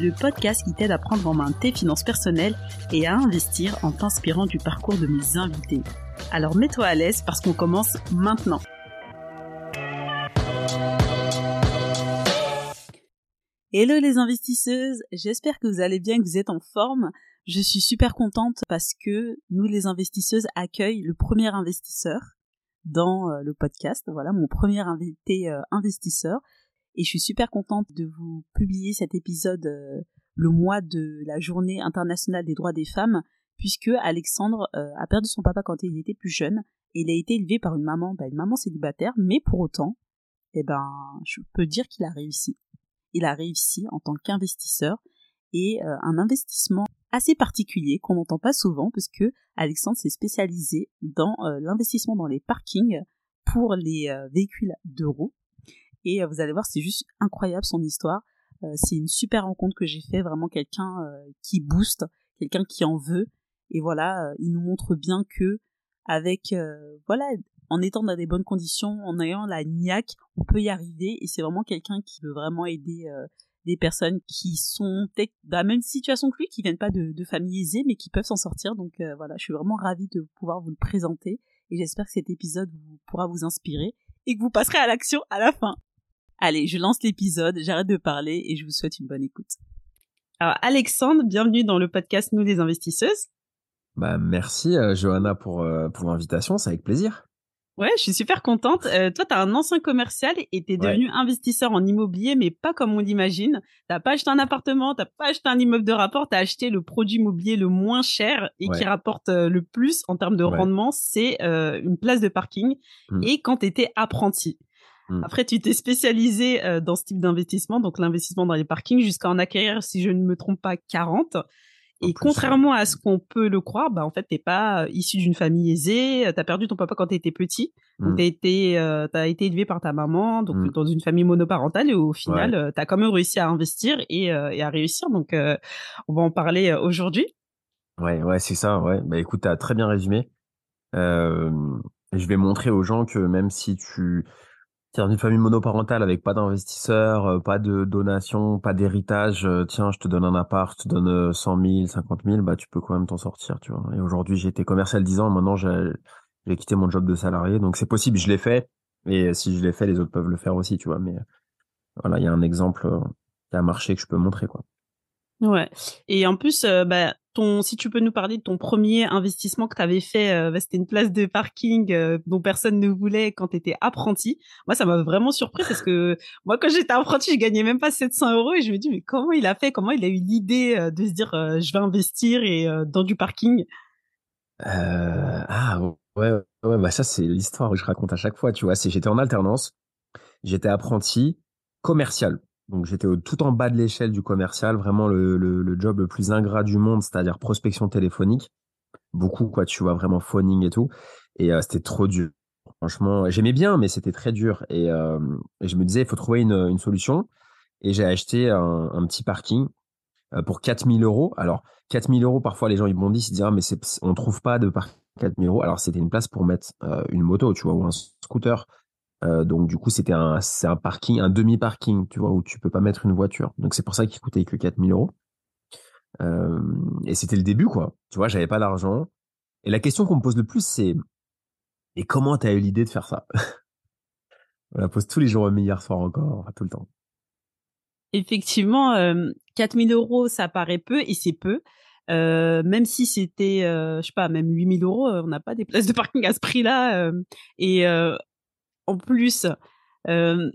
le podcast qui t'aide à prendre en main tes finances personnelles et à investir en t'inspirant du parcours de mes invités. Alors mets-toi à l'aise parce qu'on commence maintenant. Hello les investisseuses, j'espère que vous allez bien, que vous êtes en forme. Je suis super contente parce que nous les investisseuses accueillent le premier investisseur dans euh, le podcast. Voilà, mon premier invité euh, investisseur. Et je suis super contente de vous publier cet épisode euh, le mois de la journée internationale des droits des femmes, puisque Alexandre a perdu son papa quand il était plus jeune. Et il a été élevé par une maman, bah, une maman célibataire, mais pour autant, eh ben, je peux dire qu'il a réussi. Il a réussi en tant qu'investisseur et un investissement assez particulier qu'on n'entend pas souvent parce que Alexandre s'est spécialisé dans euh, l'investissement dans les parkings pour les euh, véhicules d'euros. Et euh, vous allez voir, c'est juste incroyable son histoire. c'est une super rencontre que j'ai fait, vraiment quelqu'un qui booste, quelqu'un qui en veut. Et voilà, il nous montre bien que avec voilà, en étant dans des bonnes conditions, en ayant la niaque, on peut y arriver. Et c'est vraiment quelqu'un qui veut vraiment aider des personnes qui sont dans la même situation que lui, qui viennent pas de, de familles aisées, mais qui peuvent s'en sortir. Donc euh, voilà, je suis vraiment ravie de pouvoir vous le présenter et j'espère que cet épisode vous, pourra vous inspirer et que vous passerez à l'action à la fin. Allez, je lance l'épisode, j'arrête de parler et je vous souhaite une bonne écoute. Alors Alexandre, bienvenue dans le podcast Nous les investisseuses. Bah merci euh, Johanna pour, euh, pour l'invitation, c'est avec plaisir. Ouais, je suis super contente. Euh, toi, tu as un ancien commercial et tu es devenu investisseur en immobilier, mais pas comme on l'imagine. T'as pas acheté un appartement, t'as pas acheté un immeuble de rapport, tu as acheté le produit immobilier le moins cher et qui rapporte le plus en termes de rendement, c'est euh, une place de parking. Mmh. Et quand tu étais apprenti. Mmh. Après, tu t'es spécialisé dans ce type d'investissement, donc l'investissement dans les parkings, jusqu'à en acquérir, si je ne me trompe pas, 40. Et contrairement à ce qu'on peut le croire, bah en fait t'es pas euh, issu d'une famille aisée. T'as perdu ton papa quand t'étais petit. Mmh. t'as été euh, t'as été élevé par ta maman, donc mmh. dans une famille monoparentale. Et au final, tu euh, t'as quand même réussi à investir et, et à réussir. Donc on va en parler aujourd'hui. Ouais, ouais, c'est ça. Ouais. Bah écoute, t'as très bien résumé. je vais montrer aux gens que même si tu Tiens, une famille monoparentale avec pas d'investisseurs, euh, pas de donation, pas d'héritage, euh, tiens, je te donne un appart, je te donne 100 000, 50 000, bah tu peux quand même t'en sortir, tu vois. Et aujourd'hui, j'ai été commercial 10 ans, maintenant j'ai quitté mon job de salarié, donc c'est possible, je l'ai fait, et si je l'ai fait, les autres peuvent le faire aussi, tu vois. Mais voilà, il y a un exemple euh, qui a marché que je peux montrer, quoi. Ouais. Et en plus, bah, ton, si tu peux nous parler de ton premier investissement que tu avais fait, euh, bah, c'était une place de parking euh, dont personne ne voulait quand tu étais apprenti. Moi, ça m'a vraiment surpris parce que moi, quand j'étais apprenti, je gagnais même pas 700 euros et je me dis, mais comment il a fait? Comment il a eu l'idée euh, de se dire, je vais investir et dans du parking? Ah ouais, ouais, bah ça c'est l'histoire que je raconte à chaque fois. Tu vois, j'étais en alternance, j'étais apprenti commercial. Donc j'étais tout en bas de l'échelle du commercial, vraiment le, job le plus ingrat du monde, c'est-à-dire prospection téléphonique. Beaucoup, quoi, tu vois, vraiment phoning et tout. Et euh, c'était trop dur. Franchement, j'aimais bien, mais c'était très dur. Et, euh, je me disais, il faut trouver une, solution. Et j'ai acheté un, petit parking euh, pour 4000 euros. Alors, 4000 euros, parfois les gens ils bondissent, ils disent, ah, mais on trouve pas de parking 4000 euros. Alors, c'était une place pour mettre une moto, tu vois, ou un scooter. Euh, donc du coup, c'était un, c'est un parking, un demi-parking, tu vois, où tu peux pas mettre une voiture. Donc c'est pour ça qu'il coûtait que 4000 euros. Euh, et c'était le début, quoi. Tu vois, j'avais pas d'argent. Et la question qu'on me pose le plus, c'est et comment t'as eu l'idée de faire ça? On la pose tous les jours, mais hier soir encore, tout le temps. Effectivement, euh, 4000 euros, ça paraît peu et c'est peu. Euh, même si c'était, euh, je sais pas, même 8000 euros, on n'a pas des places de parking à ce prix-là. et en plus, euh,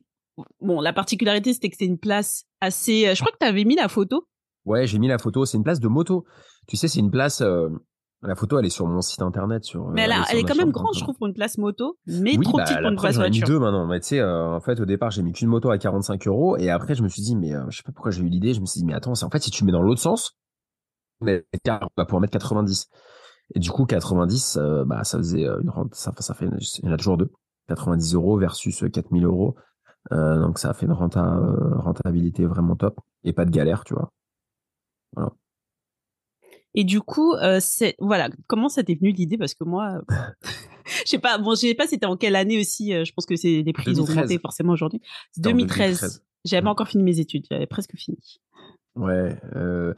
bon, la particularité, c'était que c'était une place assez. Euh, je crois que tu avais mis la photo. Ouais, j'ai mis la photo. C'est une place de moto. Tu sais, c'est une place. Euh, la photo, elle est sur mon site internet. Sur, mais elle, elle est quand même grande, je trouve, pour une place moto, mais trop bah, petite pour une place voiture. Mis deux maintenant. Mais tu sais, en fait, au départ, j'ai mis qu'une moto à 45 euros, et après, je me suis dit, mais je sais pas pourquoi j'ai eu l'idée. Je me suis dit, mais attends, c'est en fait, si tu mets dans l'autre sens, on va pouvoir mettre 90. Et du coup, 90, euh, bah, ça faisait une rente, ça, ça fait, il y en a toujours deux. 90 euros versus 4000 euros. Euh, donc ça a fait une renta, rentabilité vraiment top et pas de galère, tu vois. Voilà. Et du coup, euh, c'est voilà, comment ça t'est venu l'idée? Parce que moi, je sais pas, bon, je sais pas c'était en quelle année aussi. Euh, je pense que c'est les prix ont augmenté forcément aujourd'hui. 2013. 2013. J'avais pas mmh. encore fini mes études, j'avais presque fini. Ouais. Euh...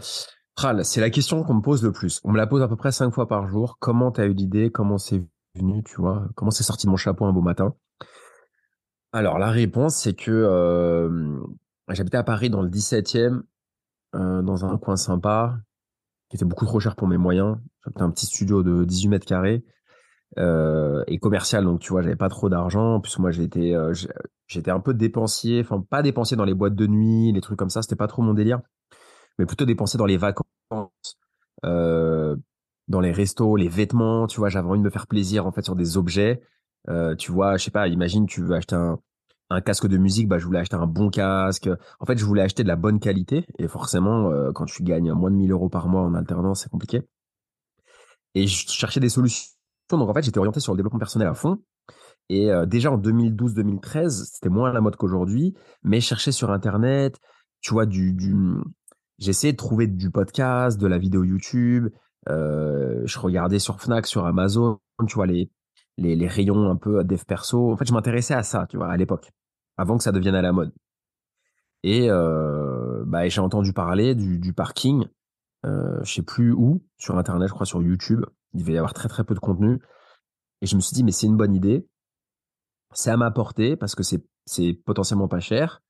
c'est la question qu'on me pose le plus. On me la pose à peu près cinq fois par jour. Comment t'as eu l'idée? Comment c'est Tu vois Comment c'est sorti de mon chapeau un beau matin Alors la réponse, c'est que j'habitais à Paris dans le 17e, euh, dans un coin sympa qui était beaucoup trop cher pour mes moyens. J'avais un petit studio de 18 mètres carrés et commercial, donc tu vois, j'avais pas trop d'argent. En plus, moi, j'étais j'étais un peu dépensier, enfin pas dépensier dans les boîtes de nuit, les trucs comme ça, c'était pas trop mon délire, mais plutôt dépenser dans les vacances, dans les restos, les vêtements. Tu vois, j'avais envie de me faire plaisir en fait sur des objets. Euh, tu vois, je sais pas, imagine tu veux acheter un casque de musique, bah, je voulais acheter un bon casque. En fait, je voulais acheter de la bonne qualité. Et forcément, euh, quand tu gagnes moins de 1000 euros par mois en alternance, c'est compliqué. Et je cherchais des solutions. Donc, en fait, j'étais orienté sur le développement personnel à fond. Et euh, déjà en 2012-2013, c'était moins à la mode qu'aujourd'hui, mais je cherchais sur Internet, tu vois, du, du... j'essayais de trouver du podcast, de la vidéo YouTube. Euh, je regardais sur Fnac, sur Amazon, tu vois, les, les, rayons un peu dev perso. En fait, je m'intéressais à ça, tu vois, à l'époque avant que ça devienne à la mode. Et euh, bah, j'ai entendu parler du, parking, euh, je sais plus où, sur Internet, je crois sur YouTube. Il devait y avoir très très peu de contenu. Et je me suis dit, mais c'est une bonne idée. C'est à ma portée parce que c'est, c'est potentiellement pas cher.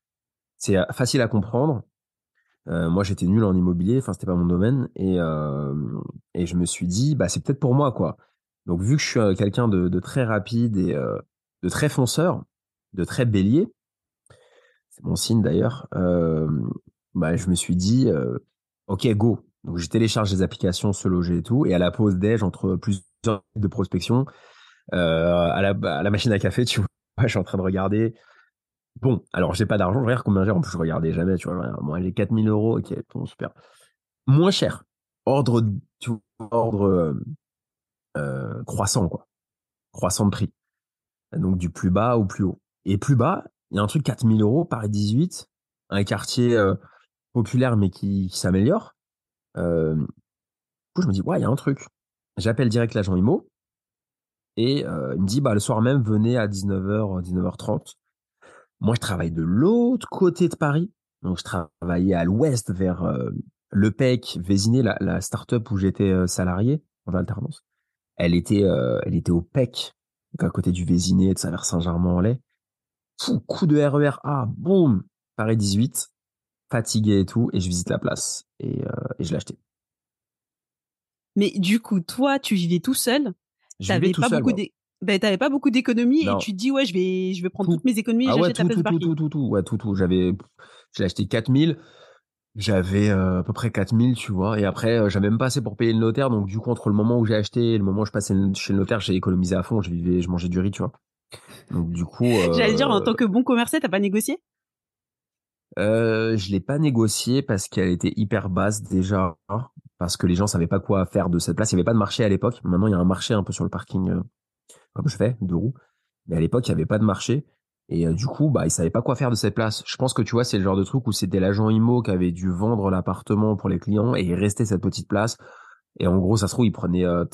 C'est euh, facile à comprendre. Euh, moi, j'étais nul en immobilier, enfin, c'était pas mon domaine. Et, euh, je me suis dit, bah, c'est peut-être pour moi, quoi. Donc, vu que je suis euh, quelqu'un de, très rapide et de très fonceur, de très bélier, mon signe d'ailleurs, bah, je me suis dit, ok, go. Donc j'ai téléchargé des applications, se loger et tout, et à la pause déj entre plusieurs de prospection, à, la, à la machine à café, tu vois, je suis en train de regarder. Bon, alors j'ai pas d'argent, je regarde combien j'ai, en plus je regardais jamais, tu vois, moi j'ai 4000 euros, ok, bon, super. Moins cher, ordre, tu vois, ordre euh, euh, croissant, quoi. Croissant de prix. Donc du plus bas au plus haut. Et plus bas, il y a un truc 4000 euros, Paris 18, un quartier euh, populaire mais qui, s'améliore. Du coup, je me dis, ouais, il y a un truc. J'appelle direct l'agent IMO et il me dit, bah, le soir même, venez à 19h, 19h30. Moi, je travaille de l'autre côté de Paris. Donc, je travaillais à l'ouest vers euh, Le Pec, Vésiné, la, la start-up où j'étais euh, salarié en alternance. Elle était, euh, elle était au PEC, donc à côté du Vésiné, de ça vers Saint-Germain-en-Laye coup de RER A, boum, Paris 18, fatigué et tout, et je visite la place et, et je acheté. Mais du coup, toi, tu vivais tout seul? T'avais pas, beaucoup ben, t'avais pas beaucoup d'économies et tu te dis ouais je vais je vais prendre toutes mes économies et ah j'achète la place tout, de. Tout tout tout. Ouais tout tout. J'avais j'ai acheté 4000 j'avais euh, à peu près 4000 tu vois. Et après euh, j'avais même pas assez pour payer le notaire. Donc du coup entre le moment où j'ai acheté et le moment où je passais chez le notaire j'ai économisé à fond. Je vivais je mangeais du riz tu vois. Donc du coup, euh, j'allais dire en tant que bon commerçant, t'as pas négocié? euh, Je l'ai pas négocié parce qu'elle était hyper basse déjà, parce que les gens savaient pas quoi faire de cette place. Il y avait pas de marché à l'époque. Maintenant, il y a un marché un peu sur le parking, euh, comme je fais, de roues. Mais à l'époque, il y avait pas de marché. Et euh, du coup, bah, ils savaient pas quoi faire de cette place. Je pense que tu vois, c'est le genre de truc où c'était l'agent IMO qui avait dû vendre l'appartement pour les clients et il restait cette petite place. Et en gros, ça se trouve, il prenait euh,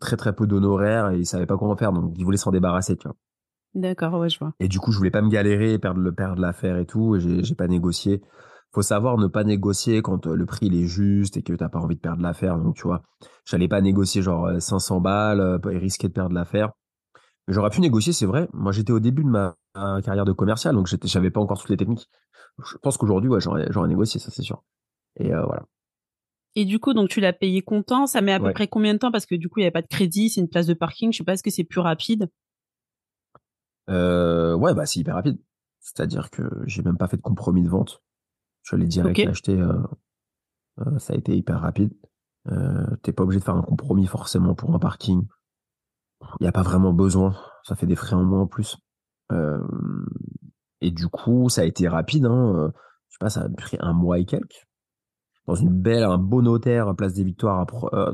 très très peu d'honoraires et il savait pas comment faire, donc il voulait s'en débarrasser, tu vois. D'accord, ouais, je vois. Et du coup, je voulais pas me galérer, perdre le perdre l'affaire et tout. Et j'ai, pas négocié. Faut savoir ne pas négocier quand euh, le prix il est juste et que t'as pas envie de perdre l'affaire. Donc tu vois, j'allais pas négocier genre 500 euh, balles et risquer de perdre l'affaire. J'aurais pu négocier, c'est vrai. Moi, j'étais au début de ma, carrière de commercial, donc j'étais, j'avais pas encore toutes les techniques. Je pense qu'aujourd'hui, ouais, j'aurais, j'aurais négocié, ça c'est sûr. Et voilà. Et du coup, donc tu l'as payé comptant. Ça met à peu près combien de temps? Parce que du coup, il y avait pas de crédit, c'est une place de parking. Je sais pas, est-ce que c'est plus rapide? Euh, ouais, bah c'est hyper rapide. C'est-à-dire que j'ai même pas fait de compromis de vente. Je l'ai direct acheté. Euh, euh, ça a été hyper rapide. Euh, T'es pas obligé de faire un compromis forcément pour un parking. Il n'y a pas vraiment besoin. Ça fait des frais en moins en plus. Euh, et du coup, ça a été rapide. Hein. Je sais pas, ça a pris un mois et quelques. dans une belle, un beau notaire, place des Victoires,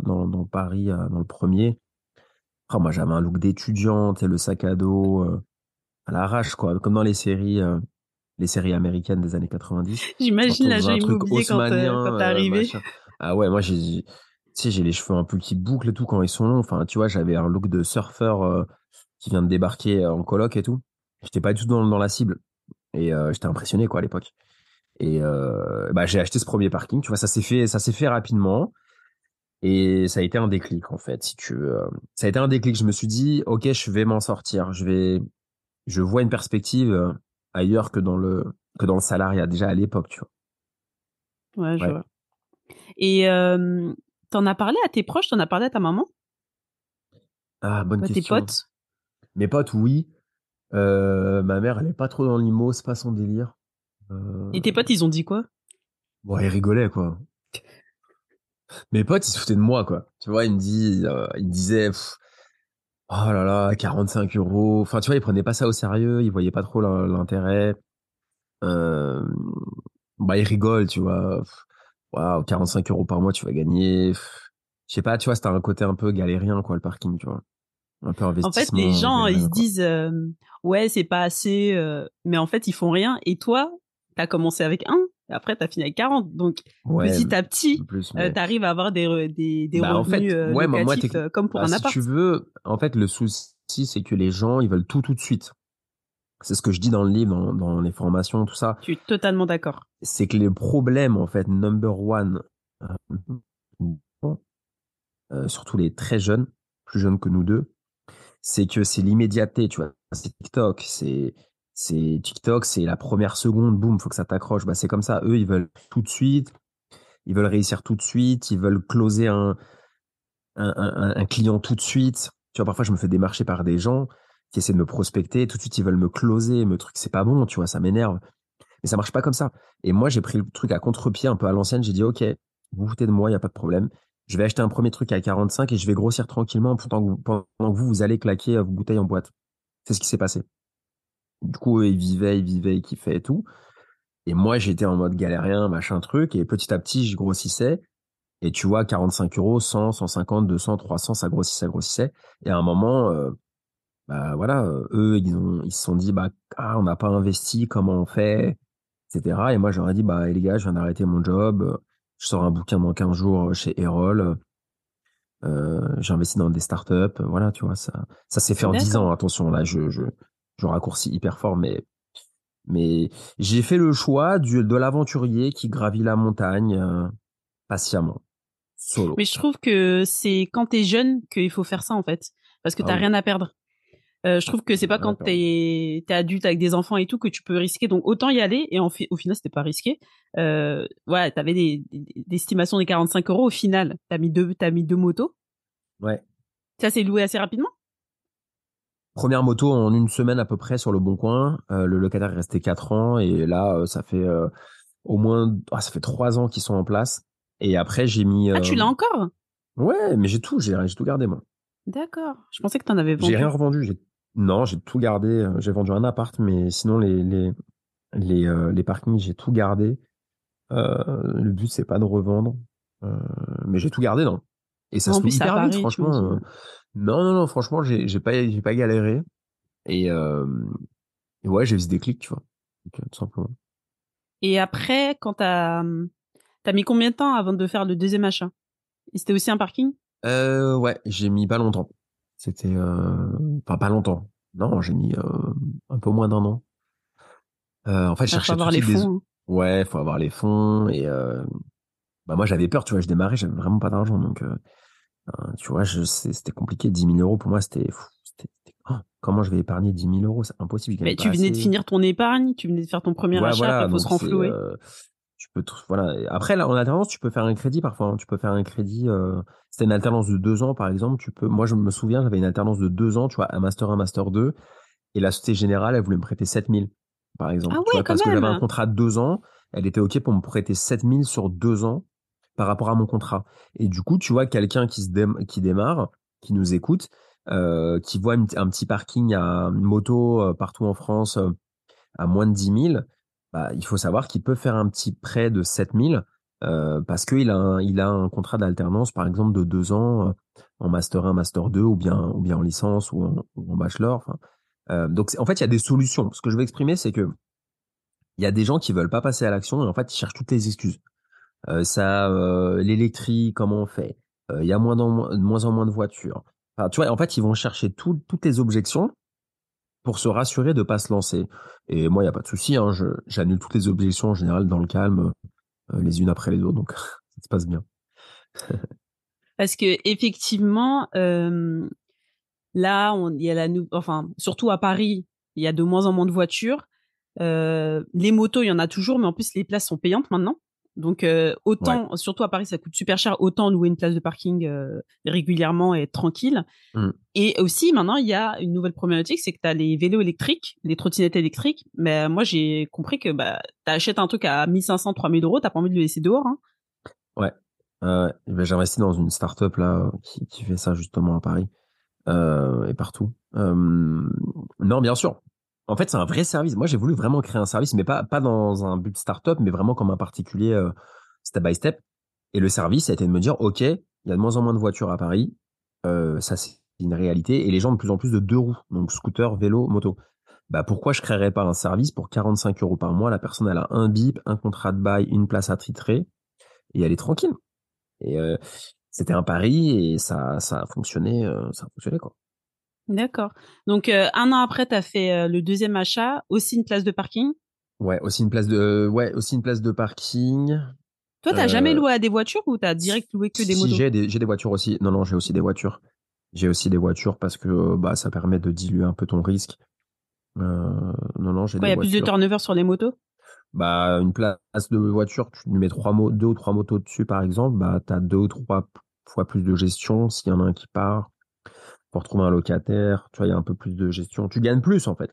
dans, dans Paris, dans le premier. Oh, moi, j'avais un look d'étudiante et le sac à dos à l'arrache, quoi, comme dans les séries, les séries américaines des années 90. J'imagine la jeune immobilier quand, quand t'es arrivé. ah ouais, moi, j'ai, sais, j'ai les cheveux un peu qui bouclent et tout quand ils sont longs. Enfin, tu vois, j'avais un look de surfeur qui vient de débarquer en coloc et tout. J'étais pas du tout dans, dans la cible. Et j'étais impressionné, quoi, à l'époque. Et bah, j'ai acheté ce premier parking. Tu vois, ça s'est fait, ça s'est fait rapidement. Et ça a été un déclic, en fait, si tu veux. Ça a été un déclic. Je me suis dit, OK, je vais m'en sortir. Je vais, je vois une perspective ailleurs que dans le, que dans le salariat, déjà à l'époque, tu vois. Ouais, je vois. Et euh, t'en as parlé à tes proches, t'en as parlé à ta maman? Ah, bonne à question. Tes potes? Mes potes, oui. Euh, ma mère, elle est pas trop dans l'IMO, c'est pas son délire. Euh... Et tes potes, ils ont dit quoi? Bon, ils rigolaient, quoi. Mes potes, ils se foutaient de moi, quoi. Tu vois, ils me, disent, euh, ils me disaient, oh là là, 45 euros. Enfin, tu vois, ils prenaient pas ça au sérieux, ils voyaient pas trop l'intérêt. Euh, bah, ils rigolent, tu vois. Waouh, 45 euros par mois, tu vas gagner. Je sais pas, tu vois, c'était un côté un peu galérien, quoi, le parking, tu vois. Un peu investissement. En fait, les gens, ils se disent, euh, ouais, c'est pas assez, euh, mais en fait, ils font rien. Et toi, t'as commencé avec un, et après, t'as fini avec 40. Donc, petit à petit, euh, t'arrives à avoir des, des, des bah, revenus en fait, ouais, locatifs, moi, comme pour bah, un appart. Si tu veux, en fait, le souci, c'est que les gens, ils veulent tout tout de suite. C'est ce que je dis dans le livre, dans, dans les formations, tout ça. Je suis totalement d'accord. C'est que les problèmes, en fait, number one, euh, surtout les très jeunes, plus jeunes que nous deux, c'est que c'est l'immédiateté, tu vois. C'est TikTok, c'est c'est TikTok, c'est la première seconde, boum, faut que ça t'accroche. Bah, c'est comme ça. Eux, ils veulent tout de suite. Ils veulent réussir tout de suite. Ils veulent closer un, un, un, client tout de suite. Tu vois, parfois, je me fais démarcher par des gens qui essaient de me prospecter. Tout de suite, ils veulent me closer, me truc. C'est pas bon, tu vois, ça m'énerve. Mais ça marche pas comme ça. Et moi, j'ai pris le truc à contre-pied, un peu à l'ancienne. J'ai dit, OK, vous foutez de moi, il n'y a pas de problème. Je vais acheter un premier truc à 45 et je vais grossir tranquillement pendant que vous, vous, vous allez claquer vos bouteilles en boîte. C'est ce qui s'est passé. Du coup, ils vivaient, ils vivaient, ils kiffaient et tout. Et moi, j'étais en mode galérien, machin truc. Et petit à petit, je grossissais. Et tu vois, 45 euros, 100, 150, 200, 300, ça grossissait, ça grossissait. Et à un moment, euh, bah voilà, eux, ils, ont, ils se sont dit, bah, ah, on n'a pas investi, comment on fait, etc. Et moi, j'aurais dit, bah, les gars, je viens d'arrêter mon job. Je sors un bouquin dans 15 jours chez Erol. Euh, j'ai investi dans des startups. Voilà, tu vois, ça, ça s'est fait en 10 ans. Attention, là, je, je, je raccourcis hyper fort, mais mais j'ai fait le choix du, de l'aventurier qui gravit la montagne euh, patiemment, solo. Mais je trouve que c'est quand t'es jeune qu'il faut faire ça en fait, parce que ah t'as rien à perdre. Euh, je trouve que c'est pas quand t'es es adulte avec des enfants et tout que tu peux risquer. Donc autant y aller et en au final c'était pas risqué. Euh, ouais, t'avais des, des, estimations des 45 euros au final. T'as mis deux t'as mis deux motos. Ouais. Ça s'est loué assez rapidement? Première moto en une semaine à peu près sur le bon coin. Euh, le locataire est resté quatre ans et là, euh, ça fait euh, au moins, ah, ça fait trois ans qu'ils sont en place. Et après, j'ai mis. Ah, tu l'as encore? Ouais, mais j'ai tout, j'ai tout gardé moi. D'accord. Je pensais que tu en avais vendu. J'ai rien revendu. Non, j'ai tout gardé. J'ai vendu un appart, mais sinon les les les, les parkings, j'ai tout gardé. le but c'est pas de revendre, mais j'ai tout gardé, non. Et ça se fait hyper vite, franchement. Non, non, non, franchement, j'ai, j'ai pas, j'ai pas galéré. Et, euh, ouais, j'ai vu ce déclic, tu vois. Euh, tout simplement. Et après, quand t'as, t'as mis combien de temps avant de faire le deuxième achat? Et c'était aussi un parking? Euh, Ouais, j'ai mis pas longtemps. C'était, euh, enfin, pas longtemps. Non, j'ai mis euh, un peu moins d'un an. Euh, en fait, je cherchais. Faut avoir les fonds. Hein. Ouais, faut avoir les fonds. Et euh, bah moi, j'avais peur, tu vois, je démarrais, j'avais vraiment pas d'argent, donc. Euh, tu vois, c'était compliqué. 10 000 euros, pour moi, c'était... Oh, comment je vais épargner 10 000 euros? C'est impossible. Mais tu venais de finir ton épargne, tu venais de faire ton premier achat, il faut se renflouer. Tu peux voilà. Après, là, en alternance, tu peux faire un crédit parfois. Hein. Tu peux faire un crédit. Euh... C'était une alternance de deux ans, par exemple. Tu peux. Moi, je me souviens, j'avais une alternance de deux ans, tu vois, un master 1, master 2, et la Société Générale, elle voulait me prêter 7 000, par exemple. Ah ouais, parce que j'avais un contrat de deux ans, elle était ok pour me prêter 7 000 sur deux ans par rapport à mon contrat. Et du coup, tu vois, quelqu'un qui, se qui démarre, qui nous écoute, euh, qui voit un petit parking à moto euh, partout en France euh, à moins de 10 000, bah, il faut savoir qu'il peut faire un petit prêt de 7 000 parce qu'il a, un, il a un contrat d'alternance, par exemple, de deux ans en master 1, master 2, ou bien, en licence ou en, bachelor. donc, en fait, il y a des solutions. Ce que je veux exprimer, c'est que il y a des gens qui veulent pas passer à l'action et en fait, ils cherchent toutes les excuses. ça, l'électrique, comment on fait? Il y a moins, de moins en moins de voitures. Tu en fait, ils vont chercher toutes les objections pour se rassurer de pas se lancer. Et moi, il y a pas de souci, hein, j'annule toutes les objections en général dans le calme, euh, les unes après les autres, donc ça se passe bien. Parce que effectivement, là, il y a la, enfin, surtout à Paris, il y a de moins en moins de voitures. Euh, les motos, il y en a toujours, mais en plus les places sont payantes maintenant. Donc euh, autant, surtout à Paris, ça coûte super cher. Autant louer une place de parking euh, régulièrement et être tranquille. Mm. Et aussi maintenant, il y a une nouvelle problématique, c'est que tu as les vélos électriques, les trottinettes électriques. Mais moi, j'ai compris que bah, t'achètes un truc à 1500, 3000 euros, t'as pas envie de le laisser dehors. Hein. Ouais. Euh, ben, j'ai investi dans une start-up là qui, qui, fait ça justement à Paris et partout. non, bien sûr. En fait, c'est un vrai service. Moi, j'ai voulu vraiment créer un service, mais pas, pas dans un but startup, mais vraiment comme un particulier euh, step by step. Et le service a été de me dire, OK, il y a de moins en moins de voitures à Paris. Euh, ça, c'est une réalité. Et les gens de plus en plus de deux roues, donc scooter, vélo, moto. Bah, pourquoi je créerais pas un service pour 45 euros par mois? La personne, elle a un bip, un contrat de bail, une place à titrer, et elle est tranquille. Et euh, c'était un pari et ça, ça a fonctionné, ça a fonctionné, quoi. D'accord. Donc euh, un an après, tu as fait euh, le deuxième achat, aussi une place de parking? Ouais, aussi une place de, ouais, aussi une place de parking. Toi, t'as jamais euh, loué à des voitures ou t'as direct loué que des motos? J'ai des, j'ai des voitures aussi. Non, non, j'ai aussi des voitures. J'ai aussi des voitures parce que bah ça permet de diluer un peu ton risque. non, non, j'ai. Il y a plus de turnover sur les motos? Bah une place de voiture, tu mets trois deux ou trois motos dessus par exemple, bah t'as deux ou trois fois plus de gestion s'il y en a un qui part pour trouver un locataire, tu vois, il y a un peu plus de gestion. Tu gagnes plus, en fait.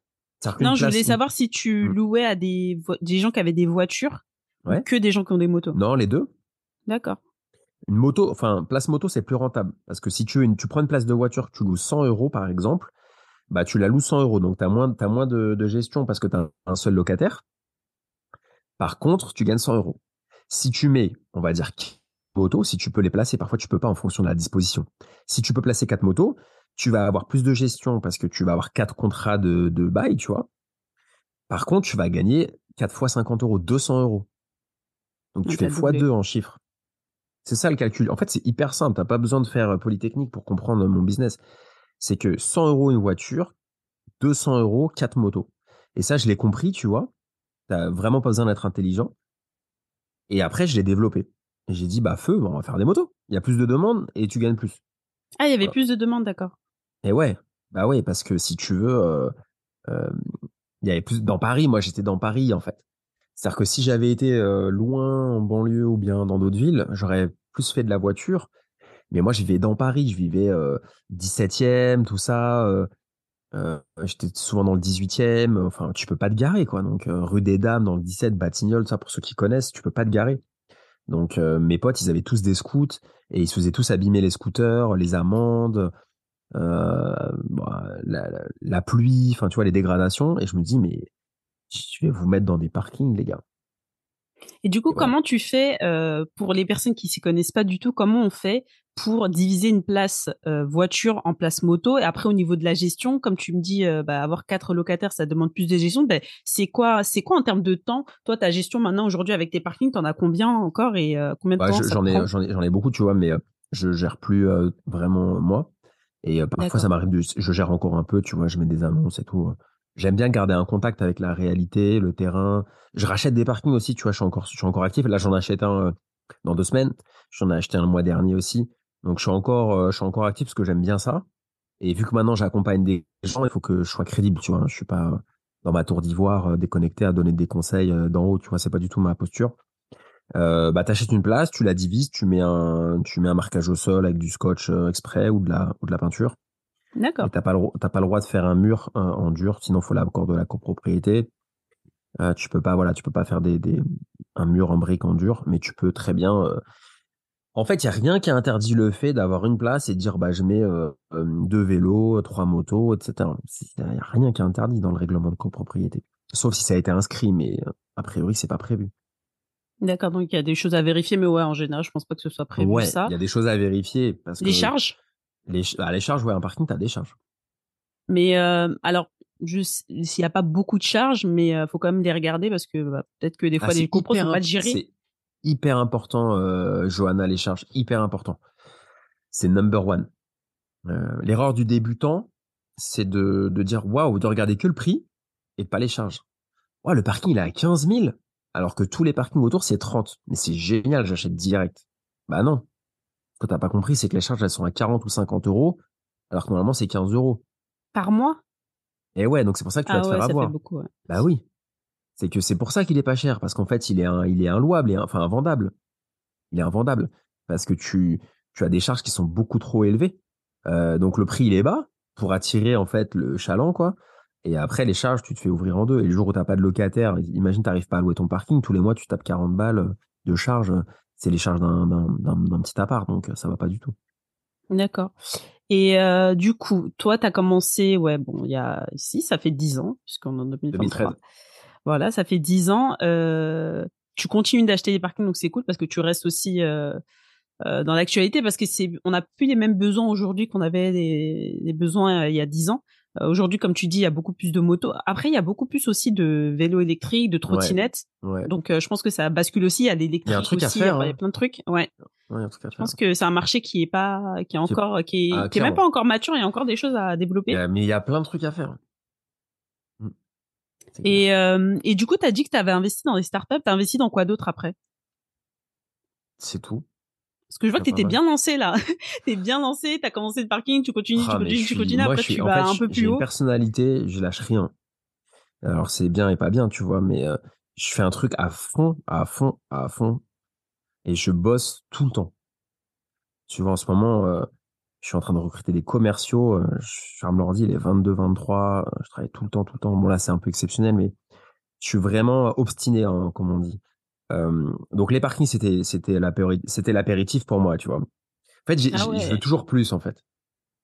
Non, je voulais savoir si tu mmh. louais à des, des gens qui avaient des voitures ou que des gens qui ont des motos. Non, les deux. D'accord. Une moto, enfin, place moto, c'est plus rentable. Parce que si tu, une, tu prends une place de voiture, tu loues 100 euros, par exemple, bah, tu la loues 100 euros. Donc, tu as moins, as moins de, de, gestion parce que tu as un seul locataire. Par contre, tu gagnes 100 euros. Si tu mets, on va dire, motos, si tu peux les placer, parfois tu peux pas en fonction de la disposition. Si tu peux placer quatre motos, tu vas avoir plus de gestion parce que tu vas avoir quatre contrats de, de bail, tu vois. Par contre, tu vas gagner 4 fois 50 euros, 200 euros. Donc, tu fais fois 2 en chiffres. C'est ça le calcul. En fait, c'est hyper simple. T'as pas besoin de faire euh, Polytechnique pour comprendre mon business. C'est que 100 euros une voiture, 200 euros, 4 motos. Et ça, je l'ai compris, tu vois. T'as vraiment pas besoin d'être intelligent. Et après, je l'ai développé. Et j'ai dit, bah, feu, on va faire des motos. Il y a plus de demandes et tu gagnes plus. Ah, il y avait plus de demandes, d'accord. Et ouais, bah ouais, parce que si tu veux, il y avait plus dans Paris. Moi, j'étais dans Paris en fait. C'est-à-dire que si j'avais été loin en banlieue ou bien dans d'autres villes, j'aurais plus fait de la voiture. Mais moi, je vivais dans Paris. Je vivais 17e, tout ça. J'étais souvent dans le 18e. Enfin, tu peux pas te garer, quoi. Donc, rue des Dames, dans le 17, Batignolles, ça, pour ceux qui connaissent, tu peux pas te garer. Donc, mes potes, ils avaient tous des scouts et ils se faisaient tous abîmer les scooters, les amendes, bah, la, la, pluie, enfin tu vois les dégradations, et je me dis mais je vais vous mettre dans des parkings les gars. Et du coup, comment tu fais euh, pour les personnes qui s'y connaissent pas du tout Comment on fait pour diviser une place euh, voiture en place moto? Et après, au niveau de la gestion, comme tu me dis, euh, bah, avoir quatre locataires, ça demande plus de gestion. Ben, c'est quoi, c'est quoi en termes de temps? Toi, ta gestion maintenant aujourd'hui avec tes parkings, t'en as combien encore? Et combien de bah, temps J'en ai, j'en ai, j'en ai beaucoup, tu vois, mais je gère plus vraiment moi. Et euh, parfois, ça m'arrive de, je gère encore un peu, tu vois, je mets des annonces et tout. J'aime bien garder un contact avec la réalité, le terrain. Je rachète des parkings aussi, tu vois, je suis encore, je suis encore actif. Là, j'en achète un dans deux semaines. J'en ai acheté un le mois dernier aussi. Donc, je suis encore, je suis encore actif parce que j'aime bien ça. Et vu que maintenant j'accompagne des gens, il faut que je sois crédible, tu vois. Je suis pas dans ma tour d'ivoire déconnecté à donner des conseils d'en haut, tu vois. C'est pas du tout ma posture. Euh, bah t'achètes une place, tu la divises, tu mets un, tu mets un marquage au sol avec du scotch euh, exprès ou de la, ou de la peinture. D'accord. T'as pas le, t'as pas le droit de faire un mur en dur, sinon faut l'accord de la copropriété. Euh, tu peux pas, voilà, tu peux pas faire des, des, un mur en brique en dur, mais tu peux très bien. Euh, en fait, il y a rien qui interdit le fait d'avoir une place et de dire, bah, je mets deux vélos, trois motos, etc. Il y a rien qui interdit dans le règlement de copropriété, sauf si ça a été inscrit, mais a priori, c'est pas prévu. D'accord, donc il y a des choses à vérifier, mais ouais, en général, je pense pas que ce soit prévu ouais, ça. il y a des choses à vérifier parce les que charges? les, ah, les charges, ouais, un parking, t'as des charges. Mais euh, alors, juste s'il n'y a pas beaucoup de charges, mais euh, faut quand même les regarder parce que bah, peut-être que des Ah, fois c'est les hyper sont mal gérés. C'est hyper important, euh, Johanna, les charges, hyper important. C'est number one. Euh, L'erreur du débutant, c'est de, de dire waouh, de regarder que le prix et de pas les charges. Ouais, le parking il est à 15 000, alors que tous les parkings autour c'est 30. Mais c'est génial, j'achète direct. Bah non. Ce que t'as pas compris, c'est que les charges elles sont à 40 ou 50 euros, alors que normalement c'est 15 euros. Par mois? Et ouais, donc c'est pour ça que tu vas Ah te ouais, faire ça avoir. fait beaucoup. ouais. Bah oui. C'est que c'est pour ça qu'il est pas cher, parce qu'en fait, il est, un, il est inlouable, et, enfin invendable. Il est invendable. Parce que tu, tu as des charges qui sont beaucoup trop élevées. Euh, donc le prix, il est bas pour attirer en fait le chaland, quoi. Et après, les charges, tu te fais ouvrir en deux. Et le jour où t'as pas de locataire, imagine, t'arrives pas à louer ton parking, tous les mois, tu tapes 40 balles de charges. C'est les charges d'un, petit appart, donc ça va pas du tout. D'accord. Et euh, du coup, toi, tu as commencé, ouais, bon, il y a, si, ça fait 10 ans, puisqu'on est en 2023. 2013. Voilà, ça fait 10 ans. Euh, tu continues d'acheter des parkings, donc c'est cool parce que tu restes aussi euh, dans l'actualité parce que c'est, on n'a plus les mêmes besoins aujourd'hui qu'on avait des, des besoins il y a 10 ans. Euh, aujourd'hui, comme tu dis, il y a beaucoup plus de motos. Après, il y a beaucoup plus aussi de vélos électriques, de trottinettes. Ouais. Donc, euh, je pense que ça bascule aussi à l'électrique Il y a un truc à aussi. faire, Il y a hein. plein de trucs. Ouais. Ouais, Je pense que c'est un marché qui est pas, qui est encore, qui est, Ah, qui est même pas encore mature. Il y a encore des choses à développer. Mais il y a plein de trucs à faire. Mm. Et, euh, et du coup, tu as dit que tu avais investi dans des startups. Tu investi dans quoi d'autre après? C'est tout. Parce que je vois que Ah, tu étais pas mal. bien lancé là. tu es bien lancé, tu as commencé le parking, tu continues, Ah, tu mais continues, tu suis- continues. moi, Après, suis- tu en vas fait, un peu j'ai plus une haut. personnalité, je lâche rien. Alors c'est bien et pas bien, tu vois, mais euh, je fais un truc à fond, à fond, à fond, et je bosse tout le temps. Tu vois, en ce moment, euh, je suis en train de recruter des commerciaux. euh, je ferme l'ordi, il est 22, 23. euh, je travaille tout le temps, tout le temps. Bon là, c'est un peu exceptionnel, mais je suis vraiment obstiné, hein, comme on dit. Donc les parkings, c'était c'était l'apéri- c'était l'apéritif pour moi, tu vois. En fait, Ah je veux toujours plus, en fait.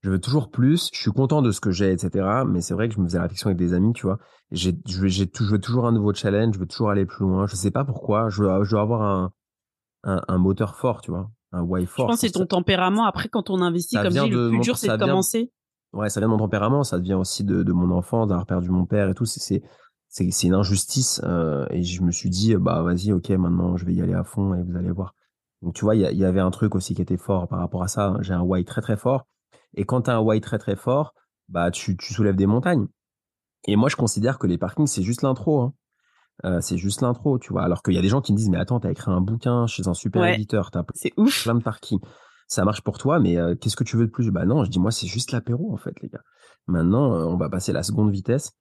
Je veux toujours plus. Je suis content de ce que j'ai, etc. Mais c'est vrai que je me faisais la réflexion avec des amis, tu vois. J'ai, je, veux- j'ai, tou- je veux toujours un nouveau challenge. Je veux toujours aller plus loin. Je sais pas pourquoi. Je veux, je veux avoir un, un, un moteur fort, tu vois. Un why Je fort. pense que c'est ton tempérament. Après, quand on investit, ça comme dit, le plus mon- dur, c'est de vient- commencer. Ouais, ça vient de mon tempérament. Ça vient aussi de, de mon enfance, d'avoir perdu mon père et tout. C'est, c'est, c'est, c'est une injustice. euh, et je me suis dit, bah, vas-y, ok, maintenant, je vais y aller à fond et vous allez voir. Donc, tu vois, il y, avait un truc aussi qui était fort par rapport à ça. J'ai un why très, très fort. Et quand tu as un why très, très fort, bah, tu, tu soulèves des montagnes. Et moi, je considère que les parkings, c'est juste l'intro. Hein. Euh, c'est juste l'intro, tu vois. Alors qu'il y a des gens qui me disent, mais attends, t'as écrit un bouquin chez un super Ouais. éditeur, t'as C'est ouf. plein de parkings. Ça marche pour toi, mais euh, qu'est-ce que tu veux de plus? Bah non, je dis moi c'est juste l'apéro en fait, les gars. Maintenant, euh, on va passer la seconde vitesse.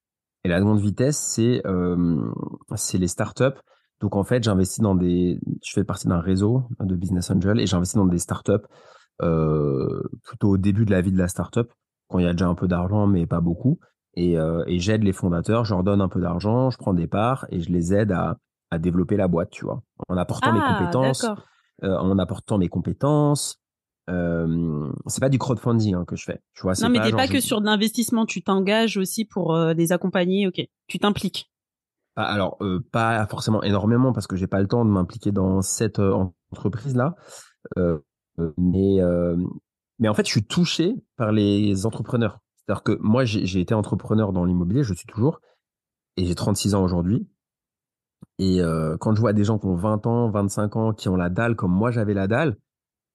Et la seconde vitesse, c'est euh, les startups. Donc en fait, j'investis dans des, je fais partie d'un réseau de business angel et j'investis dans des startups euh, plutôt au début de la vie de la startup, quand il y a déjà un peu d'argent mais pas beaucoup. Et, euh, et j'aide les fondateurs, je leur donne un peu d'argent, je prends des parts et je les aide à, à développer la boîte, tu vois, en apportant mes Ah, compétences euh, en apportant mes compétences. Euh, c'est pas du crowdfunding hein, que je fais. Tu vois, Non, mais t'es pas je- que sur de l'investissement. Tu t'engages aussi pour euh, les accompagner. Ok. Tu t'impliques. Ah, Alors, euh, pas forcément énormément parce que j'ai pas le temps de m'impliquer dans cette euh, entreprise là. Mais mais en fait, je suis touché par les entrepreneurs. C'est-à-dire que moi, j'ai été entrepreneur dans l'immobilier, je suis toujours, et j'ai 36 ans aujourd'hui. Et quand je vois des gens qui ont 20 ans, 25 ans, qui ont la dalle comme moi j'avais la dalle,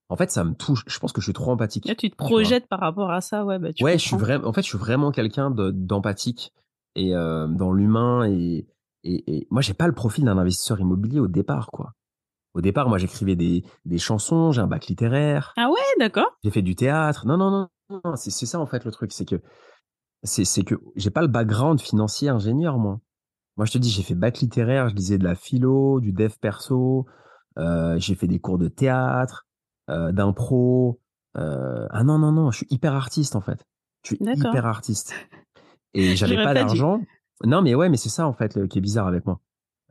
en fait, ça me touche. Je pense que je suis trop empathique. Là, tu te projettes par rapport à ça. Ouais, bah, tu ouais, je suis vraiment. En fait, je suis vraiment quelqu'un de- d'empathique et euh, dans l'humain et, et et moi, j'ai pas le profil d'un investisseur immobilier au départ, quoi. Au départ, moi, j'écrivais des des chansons, j'ai un bac littéraire, Ah ouais, d'accord. j'ai fait du théâtre. Non, non, non, non. C'est c'est ça en fait le truc, c'est que c'est c'est que j'ai pas le background financier ingénieur, moi. Moi, je te dis, j'ai fait bac littéraire, je lisais de la philo, du dev perso, euh, j'ai fait des cours de théâtre, euh, d'impro. Euh, ah non, non, non, je suis hyper artiste en fait. Je suis hyper artiste. Et j'avais pas pas d'argent. Non, mais ouais, mais c'est ça en fait le, qui est bizarre avec moi.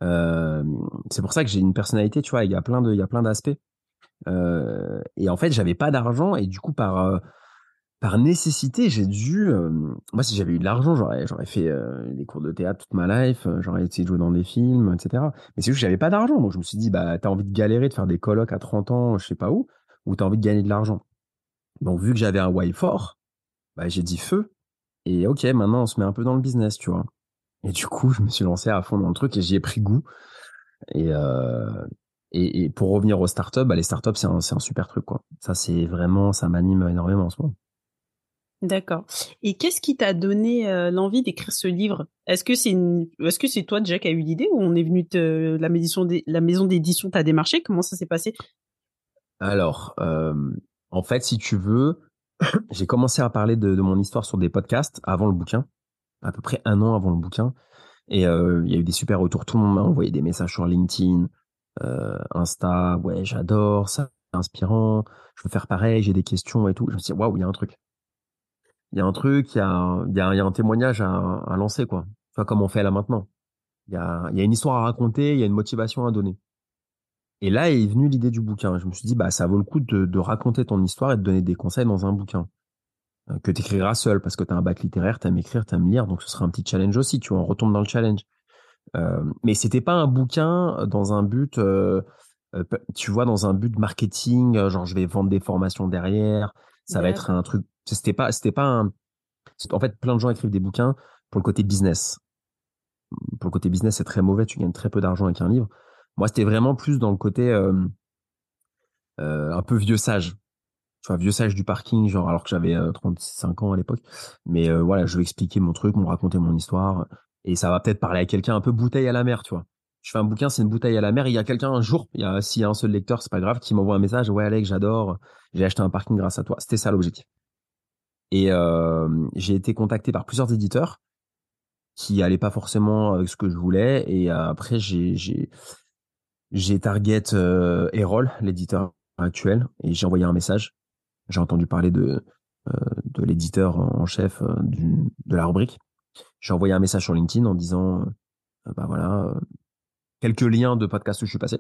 Euh, c'est pour ça que j'ai une personnalité, tu vois, il y a plein de, il y a plein d'aspects. Et en fait, j'avais pas d'argent et du coup par par nécessité, j'ai dû. moi, si j'avais eu de l'argent, j'aurais, j'aurais fait des cours de théâtre toute ma life, j'aurais essayé de jouer dans des films, etc. Mais c'est juste que j'avais pas d'argent, donc je me suis dit, bah, t'as envie de galérer, de faire des colocs à 30 ans, je sais pas où, ou t'as envie de gagner de l'argent. Donc, vu que j'avais un why fort, bah, j'ai dit feu. Et ok, maintenant, on se met un peu dans le business, tu vois. Et du coup, je me suis lancé à fond dans le truc et j'y ai pris goût. Et, et, pour revenir aux startups, bah, les startups, c'est un, un super truc, quoi. Ça, c'est vraiment, ça m'anime énormément en ce moment. D'accord. Et qu'est-ce qui t'a donné euh, l'envie d'écrire ce livre? Est-ce que c'est est-ce toi déjà qui as eu l'idée ou on est venu la maison la maison d'édition t'a démarché? Comment ça s'est passé? Alors, euh, en fait, si tu veux, j'ai commencé à parler de, mon histoire sur des podcasts avant le bouquin, à peu près un an avant le bouquin, et euh, il y a eu des super retours. Tout le monde m'a envoyé des messages sur LinkedIn, Insta. Ouais, j'adore ça, c'est inspirant. Je veux faire pareil. J'ai des questions et tout. Je me suis dit waouh, il y a un truc il y a un truc, il y a, un témoignage à, lancer, quoi. Enfin, comme on fait là maintenant. Il y a une histoire à raconter, il y a une motivation à donner. Et là est venue l'idée du bouquin. Je me suis dit, bah, ça vaut le coup de, de raconter ton histoire et de donner des conseils dans un bouquin euh, que tu écriras seul parce que tu as un bac littéraire, tu aimes écrire, tu aimes lire, donc ce sera un petit challenge aussi, tu vois, on retombe dans le challenge. Euh, mais c'était pas un bouquin dans un but, euh, euh tu vois, dans un but marketing, genre je vais vendre des formations derrière, ça va être un truc c'était pas, c'était pas un. En fait, plein de gens écrivent des bouquins pour le côté business. Pour le côté business, c'est très mauvais. Tu gagnes très peu d'argent avec un livre. Moi, c'était vraiment plus dans le côté un peu vieux sage. Vois, vieux sage du parking, genre alors que j'avais 35 euh, ans à l'époque. Mais voilà, je vais expliquer mon truc, me raconter mon histoire, et ça va peut-être parler à quelqu'un un peu bouteille à la mer, tu vois. Je fais un bouquin, c'est une bouteille à la mer. Il y a quelqu'un un jour, s'il y a un seul lecteur, c'est pas grave, qui m'envoie un message. Ouais, Alex, j'adore. J'ai acheté un parking grâce à toi. C'était ça l'objectif. Et j'ai été contacté par plusieurs éditeurs qui allaient pas forcément avec ce que je voulais. Et après, j'ai j'ai target euh, Erol, l'éditeur actuel, et j'ai envoyé un message. J'ai entendu parler de euh, de l'éditeur en chef euh, du, de la rubrique. J'ai envoyé un message sur LinkedIn en disant, euh, bah voilà, quelques liens de podcast où je suis passé,